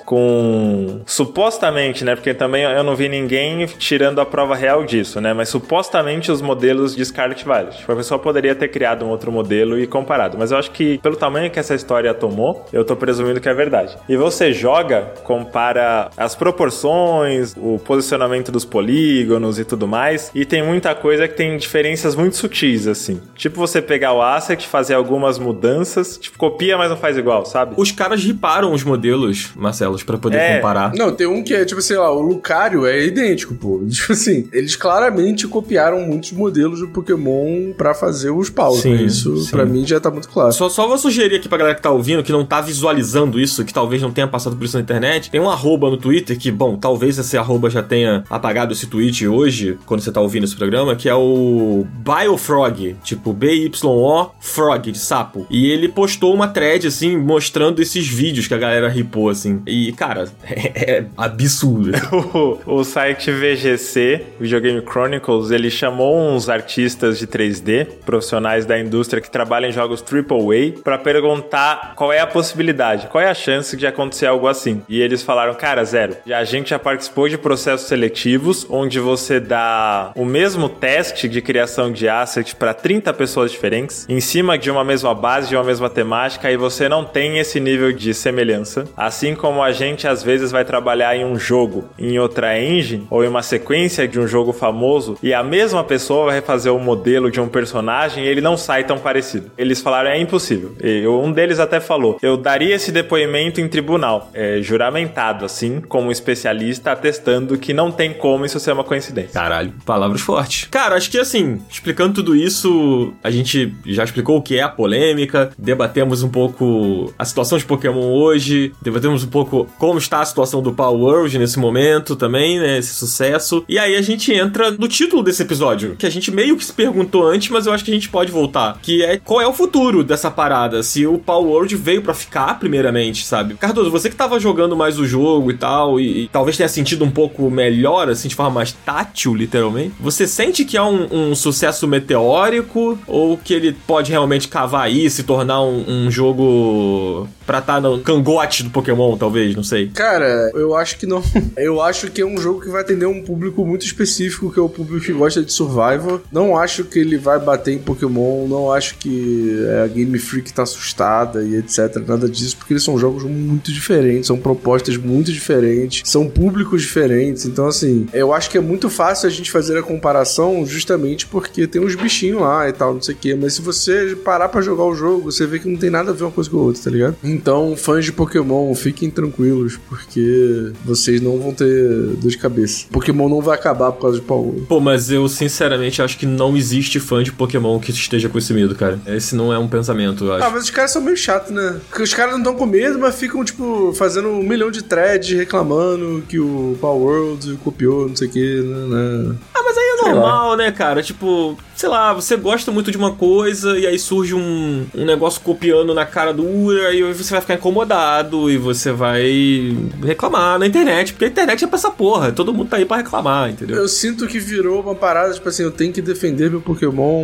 Com supostamente, né? Porque também eu não vi ninguém tirando a prova real disso, né? Mas supostamente os modelos de Scarlet Violet. Tipo, a pessoa poderia ter criado um outro modelo e comparado. Mas eu acho que, pelo tamanho que essa história tomou, eu tô presumindo que é verdade. E você joga, compara as proporções, o posicionamento dos polígonos e tudo mais. E tem muita coisa que tem diferenças muito sutis, assim. Tipo você pegar o asset, fazer algumas mudanças, tipo, copia, mas não faz igual, sabe? Os caras riparam os modelos, Marcelos, pra poder É. comparar. Não, tem um que é, tipo, sei lá, o Lucario é idêntico, pô. Tipo assim, eles claramente copiaram muitos modelos do Pokémon pra fazer os paus. Sim, né? Isso, sim. pra mim, já tá muito claro. Só, só vou sugerir aqui pra galera que tá ouvindo, que não tá visualizando isso, que talvez não tenha passado por isso na internet. Tem um arroba no Twitter que, bom, talvez esse arroba já tenha apagado esse tweet hoje, quando você tá ouvindo esse programa, que é o Biofrog, tipo B-Y-O Frog, de sapo. E ele postou uma thread, assim, mostrando esses vídeos que a galera ripou, assim. E, cara, é, é absurdo. O, o site VGC, Videogame Chronicles, ele chamou uns artistas de 3D, profissionais da indústria que trabalham em jogos AAA, pra perguntar qual é a possibilidade, qual é a chance de acontecer algo assim. E eles falaram, cara, zero. A gente já participou de processos seletivos, onde você dá o mesmo teste de criação de asset para 30 pessoas diferentes, em cima de uma mesma base, de uma mesma temática, e você não tem esse nível de semelhança. Assim como a gente às vezes vai trabalhar em um jogo, em outra engine, ou em uma sequência de um jogo famoso, e a mesma pessoa vai fazer o modelo de um personagem e ele não sai tão parecido. Eles falaram, é impossível. E um deles até falou, eu daria esse depoimento em tribunal, é, juramentado, assim, como especialista, atestando que não tem como isso ser uma coincidência. Caralho, palavras fortes. Cara, acho que assim, explicando tudo isso, a gente já explicou o que é a polêmica, debatemos um pouco a situação de Pokémon hoje, debatemos um pouco como está a situação do Power World nesse momento também, né? Esse sucesso. E aí a gente entra no título desse episódio, que a gente meio que se perguntou antes, mas eu acho que a gente pode voltar. Que é qual é o futuro dessa parada? Se o Power World veio pra ficar, primeiramente, sabe? Cardoso, você que tava jogando mais o jogo e tal, e, e talvez tenha sentido um pouco melhor, assim, de forma mais tátil, literalmente. Você sente que é um, um sucesso meteórico ou que ele pode realmente cavar aí, se tornar um, um jogo pra estar no cangote do Pokémon, talvez, não sei. Cara, eu acho que não. Eu acho que é um jogo que vai atender um público muito específico, que é o público que gosta de Survivor. Não acho que ele vai bater em Pokémon, não acho que é, a Game Freak tá assustada e etc. Nada disso, porque eles são jogos muito diferentes, são propostas muito diferentes, são públicos diferentes. Então, assim, eu acho que é muito fácil a gente fazer a comparação justamente porque tem uns bichinhos lá e tal, não sei o quê. Mas se você parar pra jogar o jogo, você vê que não tem nada a ver uma coisa com a outra, tá ligado? Então, fãs de Pokémon, fiquem tranquilos, porque vocês não vão ter dor de cabeça. Pokémon não vai acabar por causa de Power. Pô, mas eu sinceramente acho que não existe fã de Pokémon que esteja com esse medo, cara. Esse não é um pensamento, eu acho. Ah, mas os caras são meio chatos, né? Porque os caras não estão com medo, mas ficam, tipo, fazendo um milhão de threads reclamando que o Power World copiou, não sei o que, né? Ah, mas aí é normal, né, cara? Tipo, sei lá, você gosta muito de uma coisa e aí surge um, um negócio copiando na cara dura e aí você vai ficar incomodado e você vai reclamar na internet, porque a internet é pra essa porra, todo mundo tá aí pra reclamar, entendeu? Eu sinto que virou uma parada, tipo assim, eu tenho que defender meu Pokémon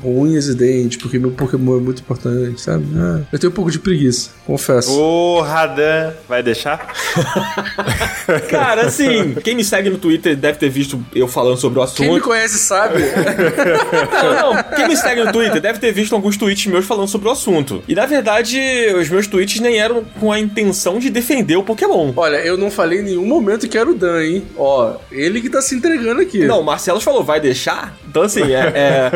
com unhas e dentes, porque meu Pokémon é muito importante, sabe? Ah, eu tenho um pouco de preguiça, confesso. Ô, Radan, vai deixar? Cara, assim, quem me segue no Twitter deve ter visto eu falando sobre o Quem me assunto. conhece sabe. Não, não, quem me segue no Twitter deve ter visto alguns tweets meus falando sobre o assunto. E na verdade, os meus tweets nem eram com a intenção de defender o Pokémon. Olha, eu não falei em nenhum momento que era o Dan, hein? Ó, ele que tá se entregando aqui. Não, o Marcelo falou, vai deixar? Então, assim, é, é-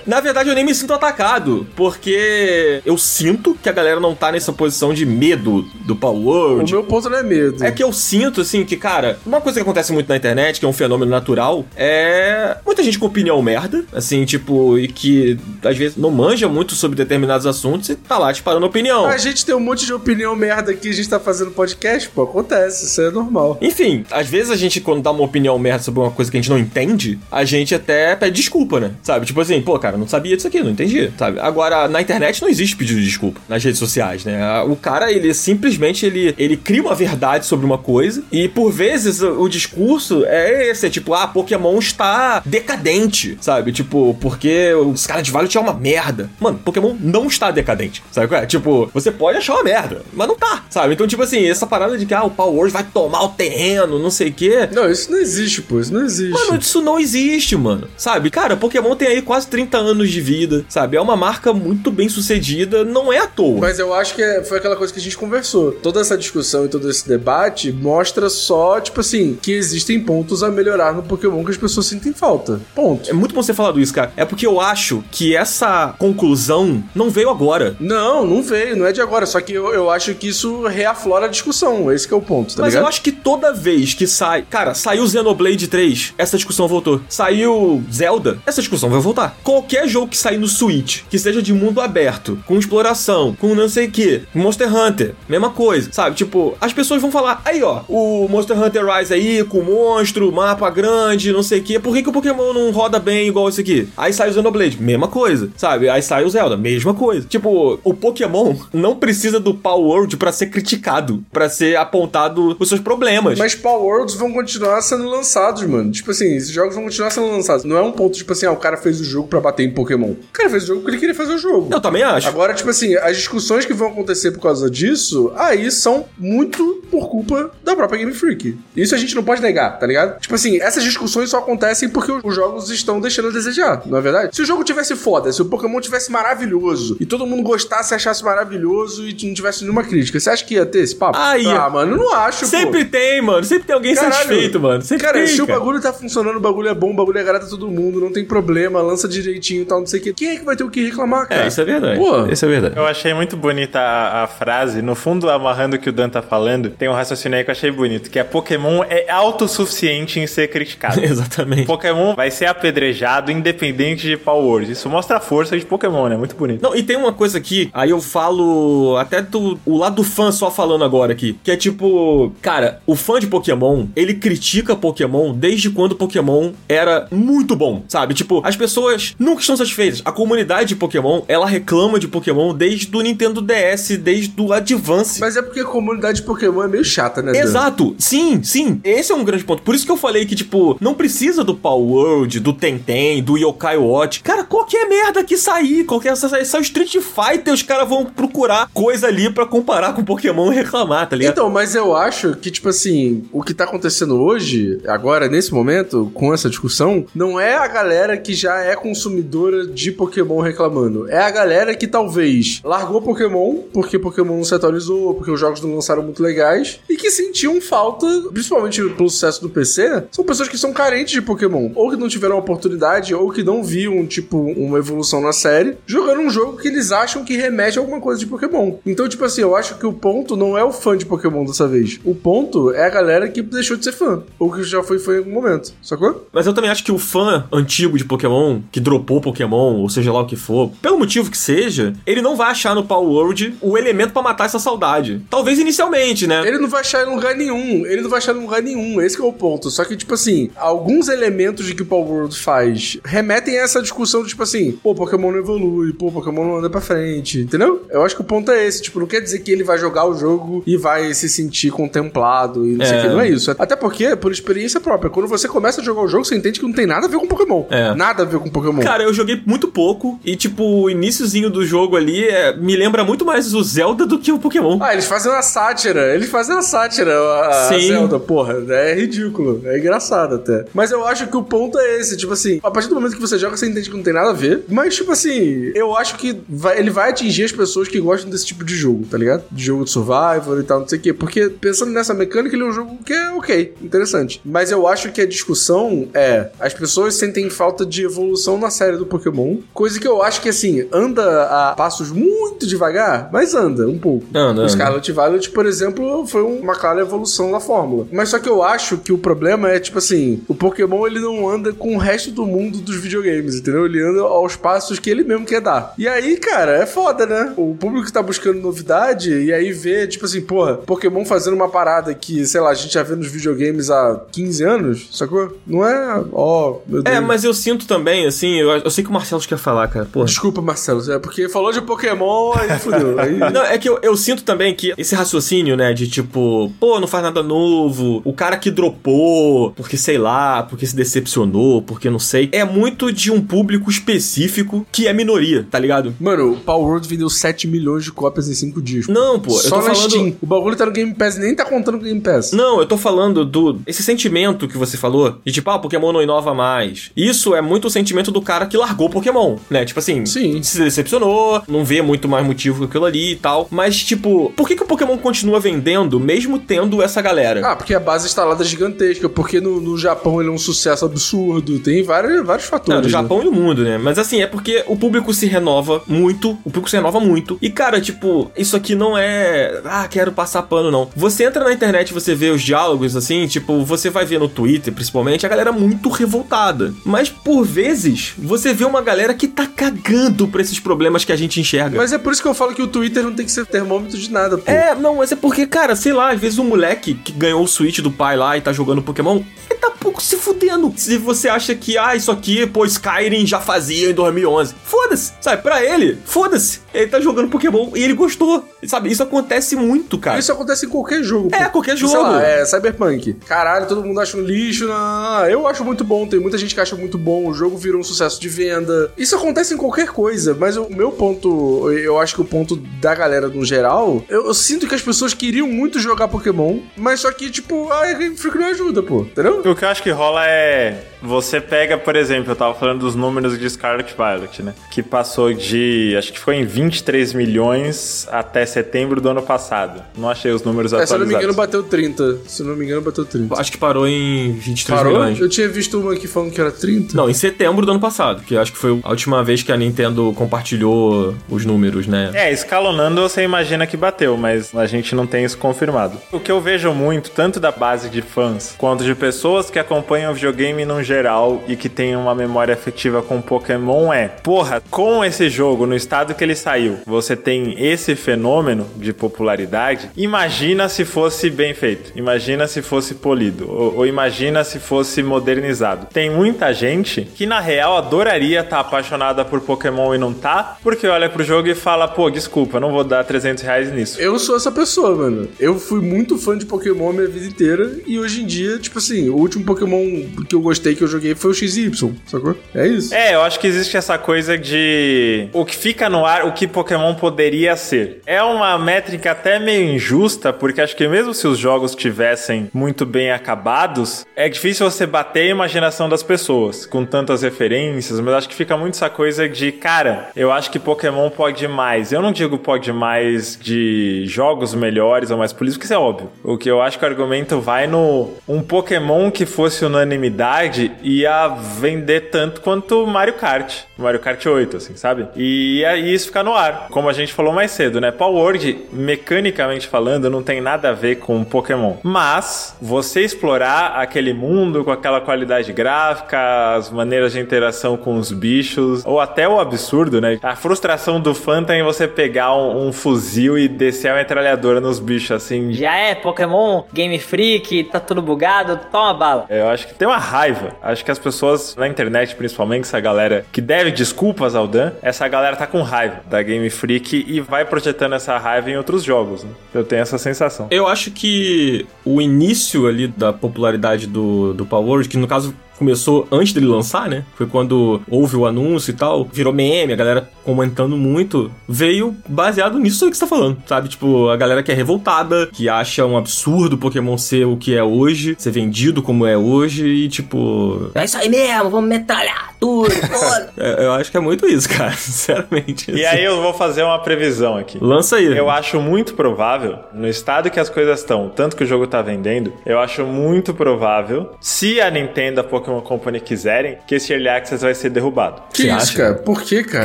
Na verdade, eu nem me sinto atacado, porque eu sinto que a galera não tá nessa posição de medo do Power O World. meu ponto não é medo. É que eu sinto, assim, que, cara, uma coisa que acontece muito na internet, que é um fenômeno natural, é muita gente com opinião merda, assim, tipo, e que às vezes não manja muito sobre determinados assuntos e tá lá disparando opinião. A gente tem um monte de opinião merda aqui, a gente tá fazendo podcast, pô, acontece, isso é normal. Enfim, às vezes a gente, quando dá uma opinião merda sobre uma coisa que a gente não entende, a gente até pede desculpa, né? Sabe? Tipo assim, pô, cara, não sabia disso aqui, não entendi, sabe? Agora, na internet não existe pedido de desculpa, nas redes sociais, né? O cara, ele simplesmente, ele, ele cria uma verdade sobre uma coisa e, por vezes, o, discurso é esse, é tipo, ah, Pokémon está decadente, sabe? Tipo, porque os caras de Violet é uma merda. Mano, Pokémon não está decadente, sabe é? Tipo, você pode achar uma merda, mas não tá, sabe? Então, tipo assim, essa parada de que, ah, o Power vai tomar o terreno, não sei o quê. Não, isso não existe, pô, isso não existe. Mano, isso não existe, mano. Sabe? Cara, Pokémon tem aí quase 30 anos de vida, sabe? É uma marca muito bem sucedida, não é à toa. Mas eu acho que é- foi aquela coisa que a gente conversou. Toda essa discussão e todo esse debate mostra só, tipo assim, que existem pontos a melhorar no Pokémon que as pessoas sentem falta. Ponto. É muito bom você falar isso, cara. É porque eu acho que essa conclusão não veio agora. Não, não veio, não é de agora. Só que eu, eu acho que isso reaflora a discussão. Esse que é o ponto, tá Mas ligado? eu acho que toda vez que sai. Cara, saiu Xenoblade 3, essa discussão voltou. Saiu Zelda, essa discussão vai voltar. Qualquer jogo que sair no Switch, que seja de mundo aberto, com exploração, com não sei o que, Monster Hunter, mesma coisa, sabe? Tipo, as pessoas vão falar, aí ó, o Monster Hunter Rise aí, com monstro, mapa grande, não sei o que, por que, que o Pokémon não roda bem igual esse aqui? Aí sai o Xenoblade, mesma coisa, sabe? Aí sai o Zelda, mesma coisa. Tipo, o Pokémon não precisa do Power World pra ser criticado, pra ser apontado os seus problemas. Mas Power Worlds vão continuar sendo lançados, mano. Tipo assim, esses jogos vão continuar sendo lançados. Não é um ponto, tipo assim, ah, o cara fez o jogo pra bater em Pokémon. O cara fez o jogo porque ele queria fazer o jogo. Eu também acho. Agora, tipo assim, as discussões que vão acontecer por causa disso, aí são muito por culpa da própria Game Freak. Isso a gente não pode negar, tá ligado? Tipo assim, essas discussões só acontecem porque os jogos estão deixando a desejar, não é verdade? Se o jogo tivesse foda, se o Pokémon tivesse maravilhoso e todo mundo gostasse, achasse maravilhoso e não tivesse nenhuma crítica, você acha que ia ter esse papo? Aí, ah, mano, eu não acho, pô. Sempre tem, mano. Sempre tem alguém Caralho. satisfeito, mano. Sempre Cara, tem, se o cara. bagulho tá funcionando, o bagulho é bom, o bagulho todo mundo, não tem problema, lança direitinho e tal, não sei o quê. Quem é que vai ter o que reclamar, cara? É, isso é verdade. Pô. Isso é verdade. Eu achei muito bonita a, a frase. No fundo, amarrando o que o Dan tá falando, tem um raciocínio aí que eu achei bonito, que é Pokémon é autossuficiente em ser criticado. Exatamente. Pokémon vai ser apedrejado independente de Power Word. Isso mostra a força de Pokémon, né? Muito bonito. Não, e tem uma coisa aqui, aí eu falo até do o lado do fã só falando agora aqui, que é tipo, cara, o fã de Pokémon, ele critica Pokémon desde quando Pokémon era muito bom, sabe? Tipo, as pessoas nunca estão satisfeitas. A comunidade de Pokémon, ela reclama de Pokémon desde o Nintendo DS, desde o Advance. Mas é porque a comunidade de Pokémon é meio chata, né? Dan? Exato, sim, sim. Esse é um grande ponto. Por isso que eu falei que, tipo, não precisa do Power World, do Tenten, do Yokai Watch. Cara, qualquer merda que sair, qualquer sai Street Fighter, os caras vão procurar coisa ali pra comparar com Pokémon e reclamar, tá ligado? Então, mas eu acho que, tipo assim, o que tá acontecendo hoje, agora, nesse momento, com essa discussão, não é a galera que já é consumidora de Pokémon reclamando. É a galera que talvez largou Pokémon, porque Pokémon não se atualizou, porque os jogos não lançaram muito legais, e que sentiam falta, principalmente pelo sucesso do PC, são pessoas que são carentes de Pokémon. Ou que não tiveram oportunidade, ou que não viam, tipo, uma evolução na série, jogando um jogo que eles acham que remete a alguma coisa de Pokémon. Então, tipo assim, eu acho que o ponto não é o fã de Pokémon dessa vez. O ponto é a galera que deixou de ser fã. Ou que já foi fã em algum momento. Sacou? Mas eu também acho que o fã antigo de Pokémon, que dropou Pokémon, ou seja lá o que for, pelo motivo que seja, ele não vai achar no Power World o elemento pra matar essa saudade. Talvez inicialmente, né? Ele não vai achar em lugar nenhum. Ele não vai achar em lugar nenhum. Esse é o ponto. Só que, tipo assim, alguns elementos de que o Power World faz remetem a essa discussão, tipo assim, pô, Pokémon não evolui, pô, Pokémon não anda pra frente, entendeu? Eu acho que o ponto é esse. Tipo, não quer dizer que ele vai jogar o jogo e vai se sentir contemplado e não sei o É. que. Não é isso. Até porque, por experiência própria, quando você começa a jogar o jogo, você entende que não tem nada a ver com Pokémon. É. Nada a ver com Pokémon. Cara, eu joguei muito pouco e, tipo, o iniciozinho do jogo ali é- me lembra muito mais o Zelda do que o Pokémon. Ah, eles fazem uma sátira. Eles fazem uma sátira, a, a. Zelda, porra. É ridículo. É engraçado até. Mas eu acho que o ponto é esse. Tipo assim, a partir do momento que você joga, você entende que não tem nada a ver. Mas, tipo assim, eu acho que vai- ele vai atingir as pessoas que gostam desse tipo de jogo, tá ligado? De jogo de survival e tal, não sei o quê. Porque pensando nessa mecânica, ele é um jogo que é ok, interessante. Mas eu acho que a discussão é: as pessoas sentem falta de evolução na série do Pokémon. Coisa que eu acho que, assim, anda a passos muito devagar, mas anda um pouco. Anda, O anda. Scarlet Violet, por exemplo, foi um- uma clara evolução da fórmula. Mas só que eu acho que o problema é, tipo assim, o Pokémon ele não anda com o resto do mundo dos videogames, entendeu? Ele anda aos passos que ele mesmo quer dar. E aí, cara, é foda, né? O público que tá buscando novidade e aí vê, tipo assim, porra, Pokémon fazendo uma parada que, sei lá, a gente já vê nos videogames há 15 anos, sacou? Não é, ó, É, mas eu sinto também, assim, eu, eu sei que o Marcelo quer falar, cara. Porra. Desculpa, Marcelo, é porque falou de Pokémon, aí fudeu. Aí... Não, é que eu, eu sinto também que esse raciocínio, né, de tipo, pô, não faz nada novo, o cara que dropou, porque sei lá, porque se decepcionou, porque não sei, é muito de um público específico que é minoria, tá ligado? Mano, o Power World vendeu 7 milhões de cópias em 5 dias. Não, pô, eu Só tô na falando. Steam. O bagulho tá no Game Pass nem tá contando com o Game Pass. Não, eu tô falando do. Esse sentimento que você falou, de tipo, ah, Pokémon não inova mais. Isso é muito o sentimento do cara que largou o Pokémon, né? Tipo assim, Sim. se decepcionou, não vê muito mais motivo que aquilo ali e tal. Mas, tipo, por que, que o Pokémon continua vendendo, mesmo tendo essa galera? Ah, porque a base instalada é gigantesca, porque no, no Japão ele é um sucesso absurdo, tem vários, vários fatores. Não, do né? Japão e do mundo, né? Mas assim, é porque o público se renova muito, o público se renova muito. E, cara, tipo, isso aqui não é. Ah, quero passar pano, não. Você entra na internet, você vê os diálogos, assim, tipo, você vai ver no Twitter, principalmente, a galera muito revoltada. Mas, por vezes, você vê uma galera que tá cagando pra esses problemas que a gente enxerga. Mas é por isso que eu falo que o Twitter não tem que ser termômetro de nada, pô. É, não, mas é porque, cara, sei lá, às vezes um moleque que ganhou o Switch do pai lá e tá jogando Pokémon, ele tá pouco se fudendo. Se você acha que, ah, isso aqui, pô, Skyrim já fazia em 2011. Foda-se, sabe? Pra ele, foda-se. Ele tá jogando Pokémon e ele gostou. Sabe? Isso acontece muito, cara. Isso acontece em qualquer jogo. É, pô. qualquer Sei jogo. lá, é Cyberpunk. Caralho, todo mundo acha um lixo. Ah, eu acho muito bom. Tem muita gente que acha muito bom. O jogo virou um sucesso de venda. Isso acontece em qualquer coisa. Mas o meu ponto, eu acho que o ponto da galera no geral, eu, eu sinto que as pessoas queriam muito jogar Pokémon, mas só que, tipo, a Game Freak não ajuda, pô. Entendeu? O que eu acho que rola é. Você pega, por exemplo, eu tava falando dos números de Scarlet Violet, né? Que passou de. Acho que ficou em 23 milhões até setembro do ano passado. Não achei os números É, se eu não atualizados. me engano, bateu 30. Se eu não me engano, bateu 30. Acho que parou em 23 Parou? milhões. Eu tinha visto uma aqui falando que era 30. Não, em setembro do ano passado, que acho que foi a última vez que a Nintendo compartilhou os números, né? É, escalonando você imagina que bateu, mas a gente não tem isso confirmado. O que eu vejo muito, tanto da base de fãs, quanto de pessoas que acompanham o videogame no geral e que têm uma memória afetiva com Pokémon é, porra, com esse jogo, no estado que ele saiu, você tem esse fenômeno de popularidade, imagina se fosse bem feito, imagina se fosse polido, ou, ou imagina se fosse modernizado. Tem muita gente que na real adoraria estar apaixonada por Pokémon e não tá, porque olha pro jogo e fala, pô, desculpa, não vou dar 300 reais nisso. Eu sou essa pessoa, mano. Eu fui muito fã de Pokémon minha vida inteira. E hoje em dia, tipo assim, o último Pokémon que eu gostei que eu joguei foi o XY, sacou? É isso. É, eu acho que existe essa coisa de o que fica no ar, o que Pokémon poderia ser. É uma métrica até meio injusta, porque acho que mesmo se os jogos tivessem muito bem acabados, é difícil você bater a imaginação das pessoas com tantas referências, mas acho que fica muito essa coisa de, cara, eu acho que Pokémon pode mais. Eu não digo pode mais de jogos melhores ou mais polidos, porque isso é óbvio. O que eu acho que o argumento vai no um Pokémon que fosse unanimidade ia vender tanto quanto Mario Kart. Mario Kart 8, assim, sabe? E aí isso fica no ar. Como a gente falou mais cedo, né? Power Word, mecanicamente falando, não tem nada a ver com Pokémon. Mas você explorar aquele mundo com aquela qualidade gráfica, as maneiras de interação com os bichos, ou até o absurdo, né? A frustração do fã tá em você pegar um, um fuzil e descer a metralhadora nos bichos, assim. Já é Pokémon, Game Freak, tá tudo bugado, toma bala. Eu acho que tem uma raiva. Acho que as pessoas na internet, principalmente, essa galera que deve desculpas ao Dan, essa galera tá com raiva da Game Freak e vai projetando essa raiva em outros jogos. Né? Eu tenho essa sensação. Eu acho que o início ali da popularidade do, do Power que no caso começou antes dele lançar, né? Foi quando houve o anúncio e tal, virou meme, a galera comentando muito, veio baseado nisso aí que você tá falando, sabe? Tipo, a galera que é revoltada, que acha um absurdo o Pokémon ser o que é hoje, ser vendido como é hoje e, tipo. É isso aí mesmo, vamos metralhar tudo, é- eu acho que é muito isso, cara, sinceramente. E assim. aí eu vou fazer uma previsão aqui. Lança aí. Eu acho muito provável, no estado que as coisas estão, tanto que o jogo tá vendendo, eu acho muito provável, se a Nintendo, a Pokémon Company quiserem, que esse Early Access vai ser derrubado. Que Você isso, acha? cara? Por que, cara?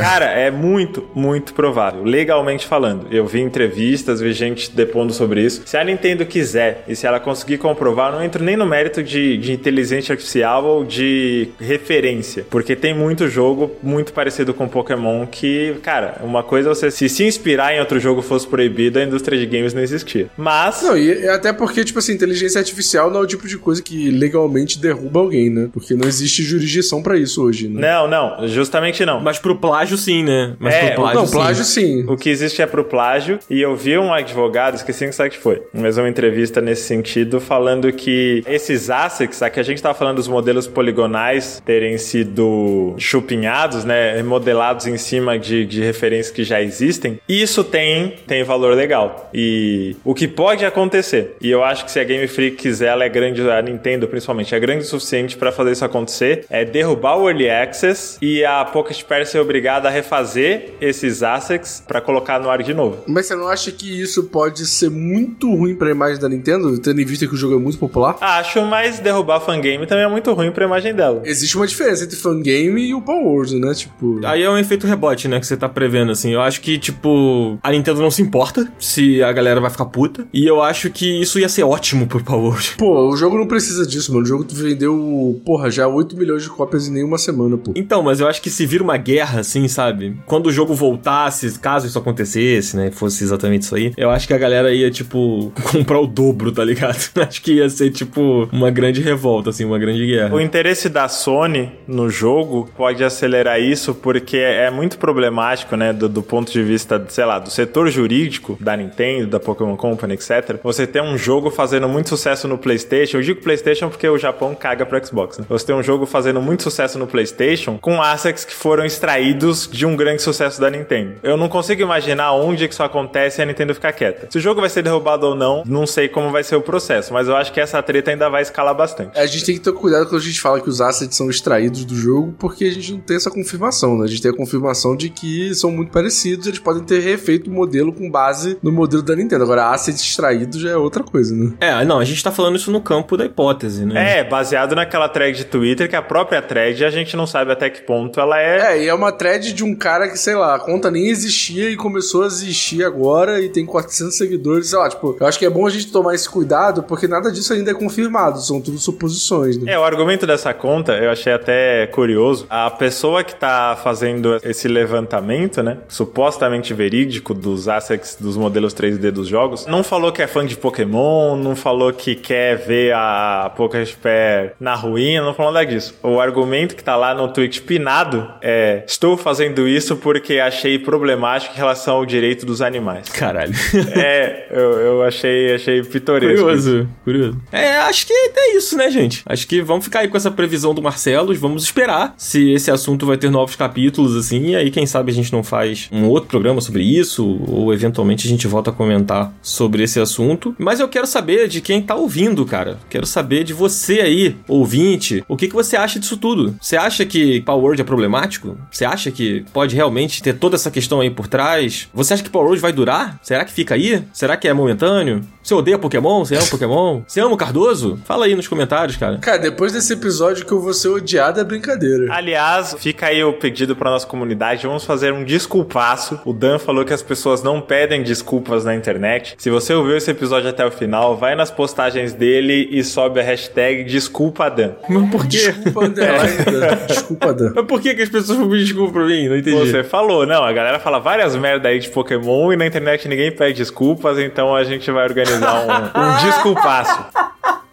Cara, é muito, muito provável. Legalmente falando. Eu vi entrevistas, vi gente depondo sobre isso. Se a Nintendo quiser e se ela conseguir comprovar, eu não entro nem no mérito de, de inteligência artificial ou de referência. Porque tem muito jogo muito parecido com Pokémon que, cara, uma coisa é você se se inspirar em outro jogo fosse proibido, a indústria de games não existia. Mas. Não, e é até porque, tipo assim, inteligência artificial não é o tipo de coisa que legalmente derruba alguém, né? Porque não existe jurisdição pra isso hoje, né? Não, não, justamente não. Mas pro plágio, sim, né? Mas É, pro plágio, não, sim. plágio sim. O que existe é pro plágio, e eu vi um advogado, esqueci em que site foi, mas uma entrevista nesse sentido, falando que esses ASICs, aqui a gente tava falando dos modelos poligonais terem sido chupinhados, né, remodelados em cima de, de referências que já existem, isso tem, tem valor legal. E o que pode acontecer, e eu acho que se a Game Freak quiser, ela é grande, a Nintendo principalmente, é grande o suficiente para fazer isso acontecer, é derrubar o Early Access e a Pocket Pair ser obrigada a refazer esses assets para colocar no ar de novo. Mas você não acha que isso pode ser muito ruim pra imagem da Nintendo, tendo em vista que o jogo é muito popular? Acho, mas derrubar fangame também é muito ruim pra imagem dela. Existe uma diferença entre fangame e o Power Wars, né? Tipo. Aí é um efeito rebote, né, que você tá prevendo, assim. Eu acho que, tipo, a Nintendo não se importa se a galera vai ficar puta. E eu acho que isso ia ser ótimo pro Power. Pô, o jogo não precisa disso, mano. O jogo vendeu, porra, já 8 milhões de cópias em nenhuma semana, pô. Então, mas eu acho que se vira uma guerra, assim, sabe? Quando o jogo voltasse, caso isso acontecesse, né? Fosse exatamente isso aí, eu acho que a galera ia, tipo, comprar o dobro, tá ligado? acho que ia ser, tipo, uma grande revolta, assim, uma grande guerra. O interesse da Sony no jogo pode acelerar isso porque é muito problemático, né, do, do ponto de vista, sei lá, do setor jurídico da Nintendo, da Pokémon Company, etc. Você ter um jogo fazendo muito sucesso no PlayStation. Eu digo PlayStation porque o Japão caga pro Xbox. Xbox. Né? Você tem um jogo fazendo muito sucesso no PlayStation com assets que foram extraídos de um grande sucesso da Nintendo. Eu não consigo imaginar onde que isso acontece e a Nintendo ficar quieta. Se o jogo vai ser derrubado ou não, não sei como vai ser o processo, mas eu acho que essa treta ainda vai escalar bastante. A gente tem que ter cuidado quando a gente fala que os assets são extraídos do jogo, porque a gente não tem essa confirmação, né? A gente tem a confirmação de que são muito parecidos, eles podem ter refeito o modelo com base no modelo da Nintendo. Agora, assets extraídos já é outra coisa, né? É, não, a gente tá falando isso no campo da hipótese, né? É, baseado naquela thread de Twitter, que a própria thread a gente não sabe até que ponto ela é. É, e é uma thread de um cara que, sei lá, a conta nem existia e começou a existir agora e tem 400 seguidores, sei lá, tipo, eu acho que é bom a gente tomar esse cuidado, porque nada disso ainda é confirmado, são tudo suposições, né? É, o argumento dessa conta eu achei até curioso. A pessoa que tá fazendo esse levantamento, né, supostamente verídico dos assets dos modelos 3D dos jogos, não falou que é fã de Pokémon, não falou que quer ver a Pokésphere na ruína, não falou nada disso. O argumento que tá lá no tweet pinado é: estou fazendo isso porque achei problemático em relação ao direito dos animais. Caralho. é, eu, eu achei, achei pitoresco. Curioso, curioso. É, acho que é isso, né, gente? Acho que vamos ficar aí com essa previsão do Marcelos, vamos esperar se esse assunto vai ter novos capítulos, assim, e aí quem sabe a gente não faz um outro programa sobre isso, ou eventualmente a gente volta a comentar sobre esse assunto. Mas eu quero saber de quem tá ouvindo, cara. Quero saber de você aí, ouvinte, o que, que você acha disso tudo? Você acha que Power Word é problemático? Você acha que pode realmente ter toda essa questão aí por trás? Você acha que Power Word vai durar? Será que fica aí? Será que é momentâneo? Você odeia Pokémon? Você ama Pokémon? Você ama o Cardoso? Fala aí nos comentários, cara. Cara, depois desse episódio que eu vou ser odiado é brincadeira. Aliás, fica aí o pedido pra nossa comunidade. Vamos fazer um desculpaço. O Dan falou que as pessoas não pedem desculpas na internet. Se você ouviu esse episódio até o final, vai nas postagens dele e sobe a hashtag Desculpa Dan. Mas por quê? Desculpa, underline, Dan. Desculpa, Dan. Mas por que, que as pessoas vão pedir desculpa pra mim? Não entendi. Você falou, não, a galera fala várias merda aí de Pokémon e na internet ninguém pede desculpas, então a gente vai organizar um, um desculpaço.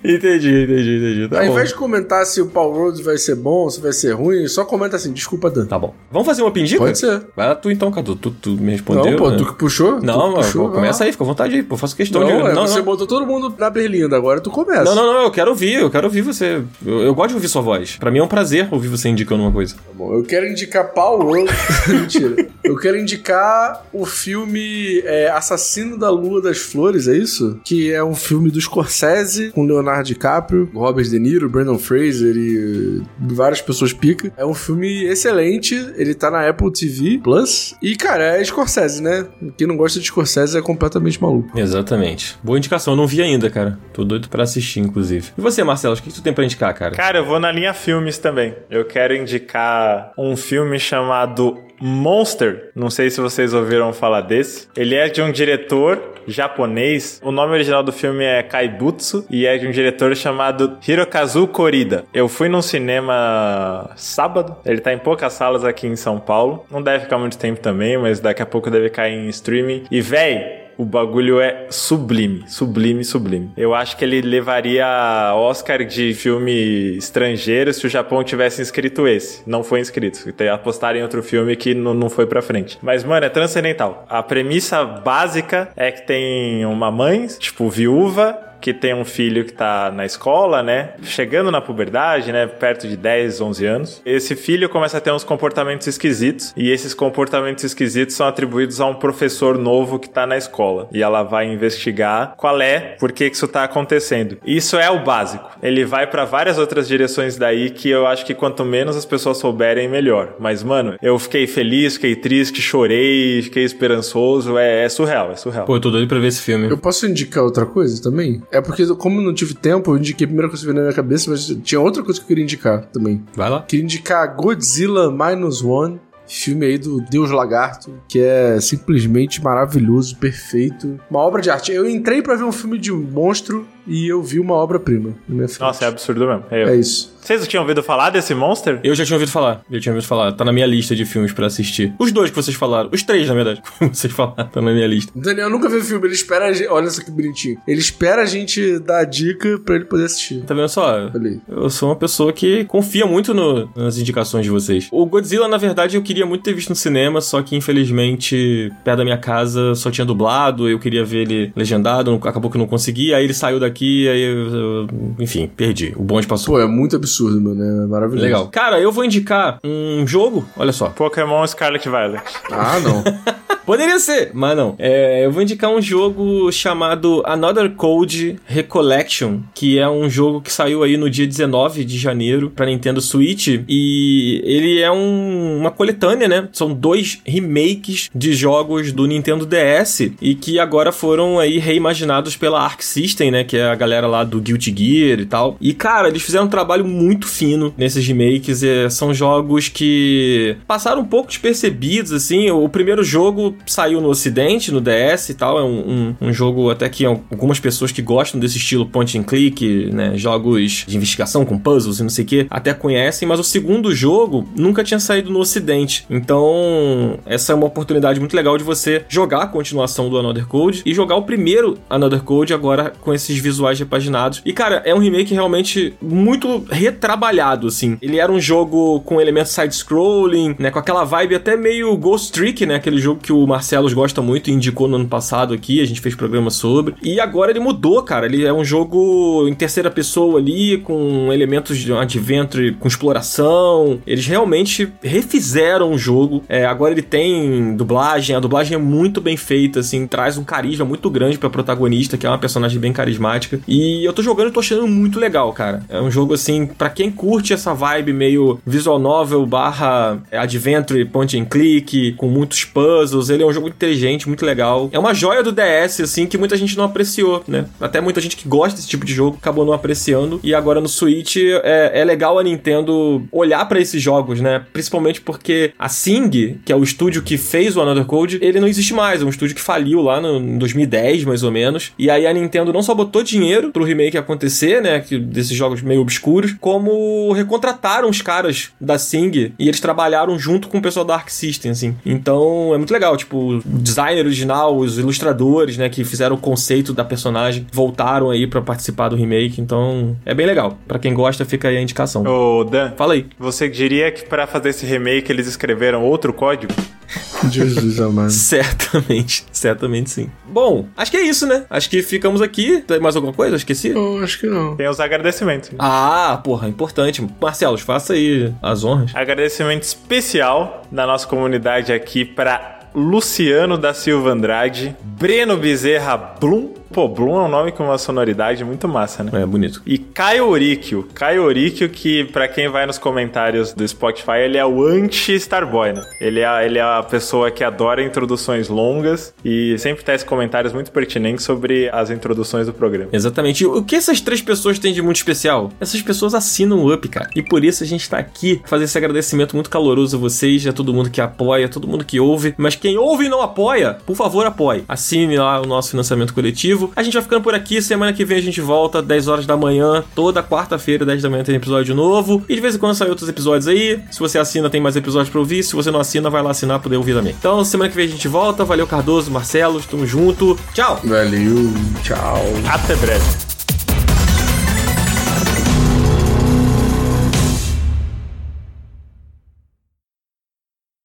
Entendi, entendi, entendi. Tá Ao bom. invés de comentar se o Power Roads vai ser bom, se vai ser ruim, só comenta assim, desculpa, Dan. Tá bom. Vamos fazer uma pindica? Pode ser. Vai lá tu então, Cadu. Tu, tu me respondeu. Não, pô, né? tu que puxou? Não, que puxou, pô, começa ah. aí, fica à vontade aí, pô. Faço questão Não, de. é, não, você não. botou todo mundo na berlinda, agora tu começa. Não, não, não, eu quero ouvir, eu quero ouvir você. Eu, eu gosto de ouvir sua voz. Pra mim é um prazer ouvir você indicando uma coisa. Tá bom, eu quero indicar Power Road. Mentira. Eu quero indicar o filme é, Assassino da Lua das Flores, é isso? Que é um filme do Scorsese com Leonardo DiCaprio, Robert De Niro, Brandon Fraser e uh, várias pessoas pica. É um filme excelente, ele tá na Apple TV Plus. E, cara, é Scorsese, né? Quem não gosta de Scorsese é completamente maluco. Exatamente. Boa indicação, eu não vi ainda, cara. Tô doido pra assistir, inclusive. E você, Marcelo, o que que tu tem pra indicar, cara? Cara, eu vou na linha filmes também. Eu quero indicar um filme chamado Monster. Não sei se vocês ouviram falar desse. Ele é de um diretor japonês. O nome original do filme é Kaibutsu e é de um diretor chamado Hirokazu Korida. Eu fui num cinema sábado. Ele tá em poucas salas aqui em São Paulo. Não deve ficar muito tempo também, mas daqui a pouco deve cair em streaming. E véi, o bagulho é sublime, sublime, sublime. Eu acho que ele levaria Oscar de filme estrangeiro se o Japão tivesse inscrito esse. Não foi inscrito. Apostaram em outro filme que não, não foi pra frente. Mas, mano, é transcendental. A premissa básica é que tem uma mãe, tipo, viúva, que tem um filho que tá na escola, né? Chegando na puberdade, né? Perto de 10, 11 anos. Esse filho começa a ter uns comportamentos esquisitos. E esses comportamentos esquisitos são atribuídos a um professor novo que tá na escola. E ela vai investigar qual é, por que que isso tá acontecendo. Isso é o básico. Ele vai pra várias outras direções daí que eu acho que quanto menos as pessoas souberem, melhor. Mas, mano, eu fiquei feliz, fiquei triste, chorei, fiquei esperançoso. É, é surreal, é surreal. Pô, eu tô doido pra ver esse filme. Eu posso indicar outra coisa também? É porque, como eu não tive tempo, eu indiquei a primeira coisa que veio na minha cabeça, mas tinha outra coisa que eu queria indicar também. Vai lá. Queria indicar Godzilla Minus One, filme aí do Deus Lagarto, que é simplesmente maravilhoso, perfeito. Uma obra de arte. Eu entrei pra ver um filme de monstro e eu vi uma obra-prima na minha frente. Nossa, é absurdo mesmo. É eu. É isso. Vocês tinham ouvido falar desse Monster? Eu já tinha ouvido falar. Eu tinha ouvido falar. Tá na minha lista de filmes pra assistir. Os dois que vocês falaram. Os três, na verdade. que vocês falaram. Tá na minha lista. O Daniel nunca viu o filme, ele espera a gente. Olha só que bonitinho. Ele espera a gente dar a dica pra ele poder assistir. Tá vendo só? Eu sou uma pessoa que confia muito no- nas indicações de vocês. O Godzilla, na verdade, eu queria muito ter visto no cinema, só que infelizmente, perto da minha casa só tinha dublado, eu queria ver ele legendado, acabou que eu não consegui, aí ele saiu daqui, aí eu, eu- enfim, perdi. O bonde passou. Pô, é muito absurdo, mano. É maravilhoso. Legal. Cara, eu vou indicar um jogo, olha só. Pokémon Scarlet Violet. Ah, não. Poderia ser, mas não. É, eu vou indicar um jogo chamado Another Code Recollection, que é um jogo que saiu aí no dia 19 de janeiro pra Nintendo Switch e ele é um- uma coletânea, né? São dois remakes de jogos do Nintendo DS e que agora foram aí reimaginados pela Arc System, né? Que é a galera lá do Guilty Gear e tal. E cara, eles fizeram um trabalho muito fino nesses remakes. é, são jogos que passaram um pouco despercebidos, assim. O primeiro jogo saiu no Ocidente, no DS e tal. É um, um- um jogo até que algumas pessoas que gostam desse estilo point and click, né? Jogos de investigação com puzzles e não sei o que, até conhecem. Mas o segundo jogo nunca tinha saído no Ocidente. Então, essa é uma oportunidade muito legal de você jogar a continuação do Another Code e jogar o primeiro Another Code agora com esses visuais repaginados. E, cara, é um remake realmente muito retrabalhado, assim. Ele era um jogo com elementos side-scrolling, né? Com aquela vibe até meio Ghost Trick, né? Aquele jogo que o Marcelos gosta muito e indicou no ano passado aqui, a gente fez programa sobre. E agora ele mudou, cara. Ele é um jogo em terceira pessoa ali, com elementos de adventure, com exploração. Eles realmente refizeram o jogo. É, agora ele tem dublagem, a dublagem é muito bem feita, assim, traz um carisma muito grande pra protagonista, que é uma personagem bem carismática. E eu tô jogando e tô achando muito legal, cara. É um jogo, assim, pra quem curte essa vibe meio visual novel barra adventure, point and click, com muitos puzzles, ele é um jogo inteligente, muito legal. É uma joia do DS, assim, que muita gente não apreciou, né? Até muita gente que gosta desse tipo de jogo acabou não apreciando. E agora no Switch é, é legal a Nintendo olhar pra esses jogos, né? Principalmente porque a Sing, que é o estúdio que fez o Another Code, ele não existe mais. É um estúdio que faliu lá no, em 2010, mais ou menos. E aí a Nintendo não só botou dinheiro pro remake acontecer, né? Que, desses jogos meio obscuros, como recontrataram os caras da Sing e eles trabalharam junto com o pessoal da Arc System, assim. Então é muito legal. Tipo, o designer original, os ilustradores, né? Que fizeram o conceito da personagem, voltaram aí pra participar do remake. Então é bem legal. Pra quem gosta, fica aí a indicação. Ô, Dan, Fala aí. você diria que pra fazer esse remake eles escreveram outro código? Jesus amado. Certamente, certamente sim. Bom, acho que é isso, né? Acho que ficamos aqui. Tem mais alguma coisa? Esqueci? Eu acho que não. Tem os agradecimentos. Ah, porra, importante. Marcelo, faça aí as honras. Agradecimento especial da nossa comunidade aqui para Luciano da Silva Andrade, Breno Bezerra Blum. Pô, Blum é um nome com uma sonoridade muito massa, né? É bonito. E Caio Oríquio. Caio Oríquio, que pra quem vai nos comentários do Spotify, ele é o anti-Starboy, né? Ele é, ele é a pessoa que adora introduções longas e sempre traz comentários muito pertinentes sobre as introduções do programa. Exatamente. E o que essas três pessoas têm de muito especial? Essas pessoas assinam o Up, cara. E por isso a gente tá aqui fazer esse agradecimento muito caloroso a vocês, a todo mundo que apoia, a todo mundo que ouve. Mas quem ouve e não apoia, por favor, apoie. Assine lá o nosso financiamento coletivo. A gente vai ficando por aqui. Semana que vem a gente volta, 10 horas da manhã. Toda quarta-feira, 10 da manhã, tem episódio novo. E de vez em quando saem outros episódios aí. Se você assina, tem mais episódios pra ouvir. Se você não assina, vai lá assinar pra poder ouvir também. Então, semana que vem a gente volta. Valeu, Cardoso, Marcelo. Tamo junto. Tchau! Valeu, tchau. Até breve.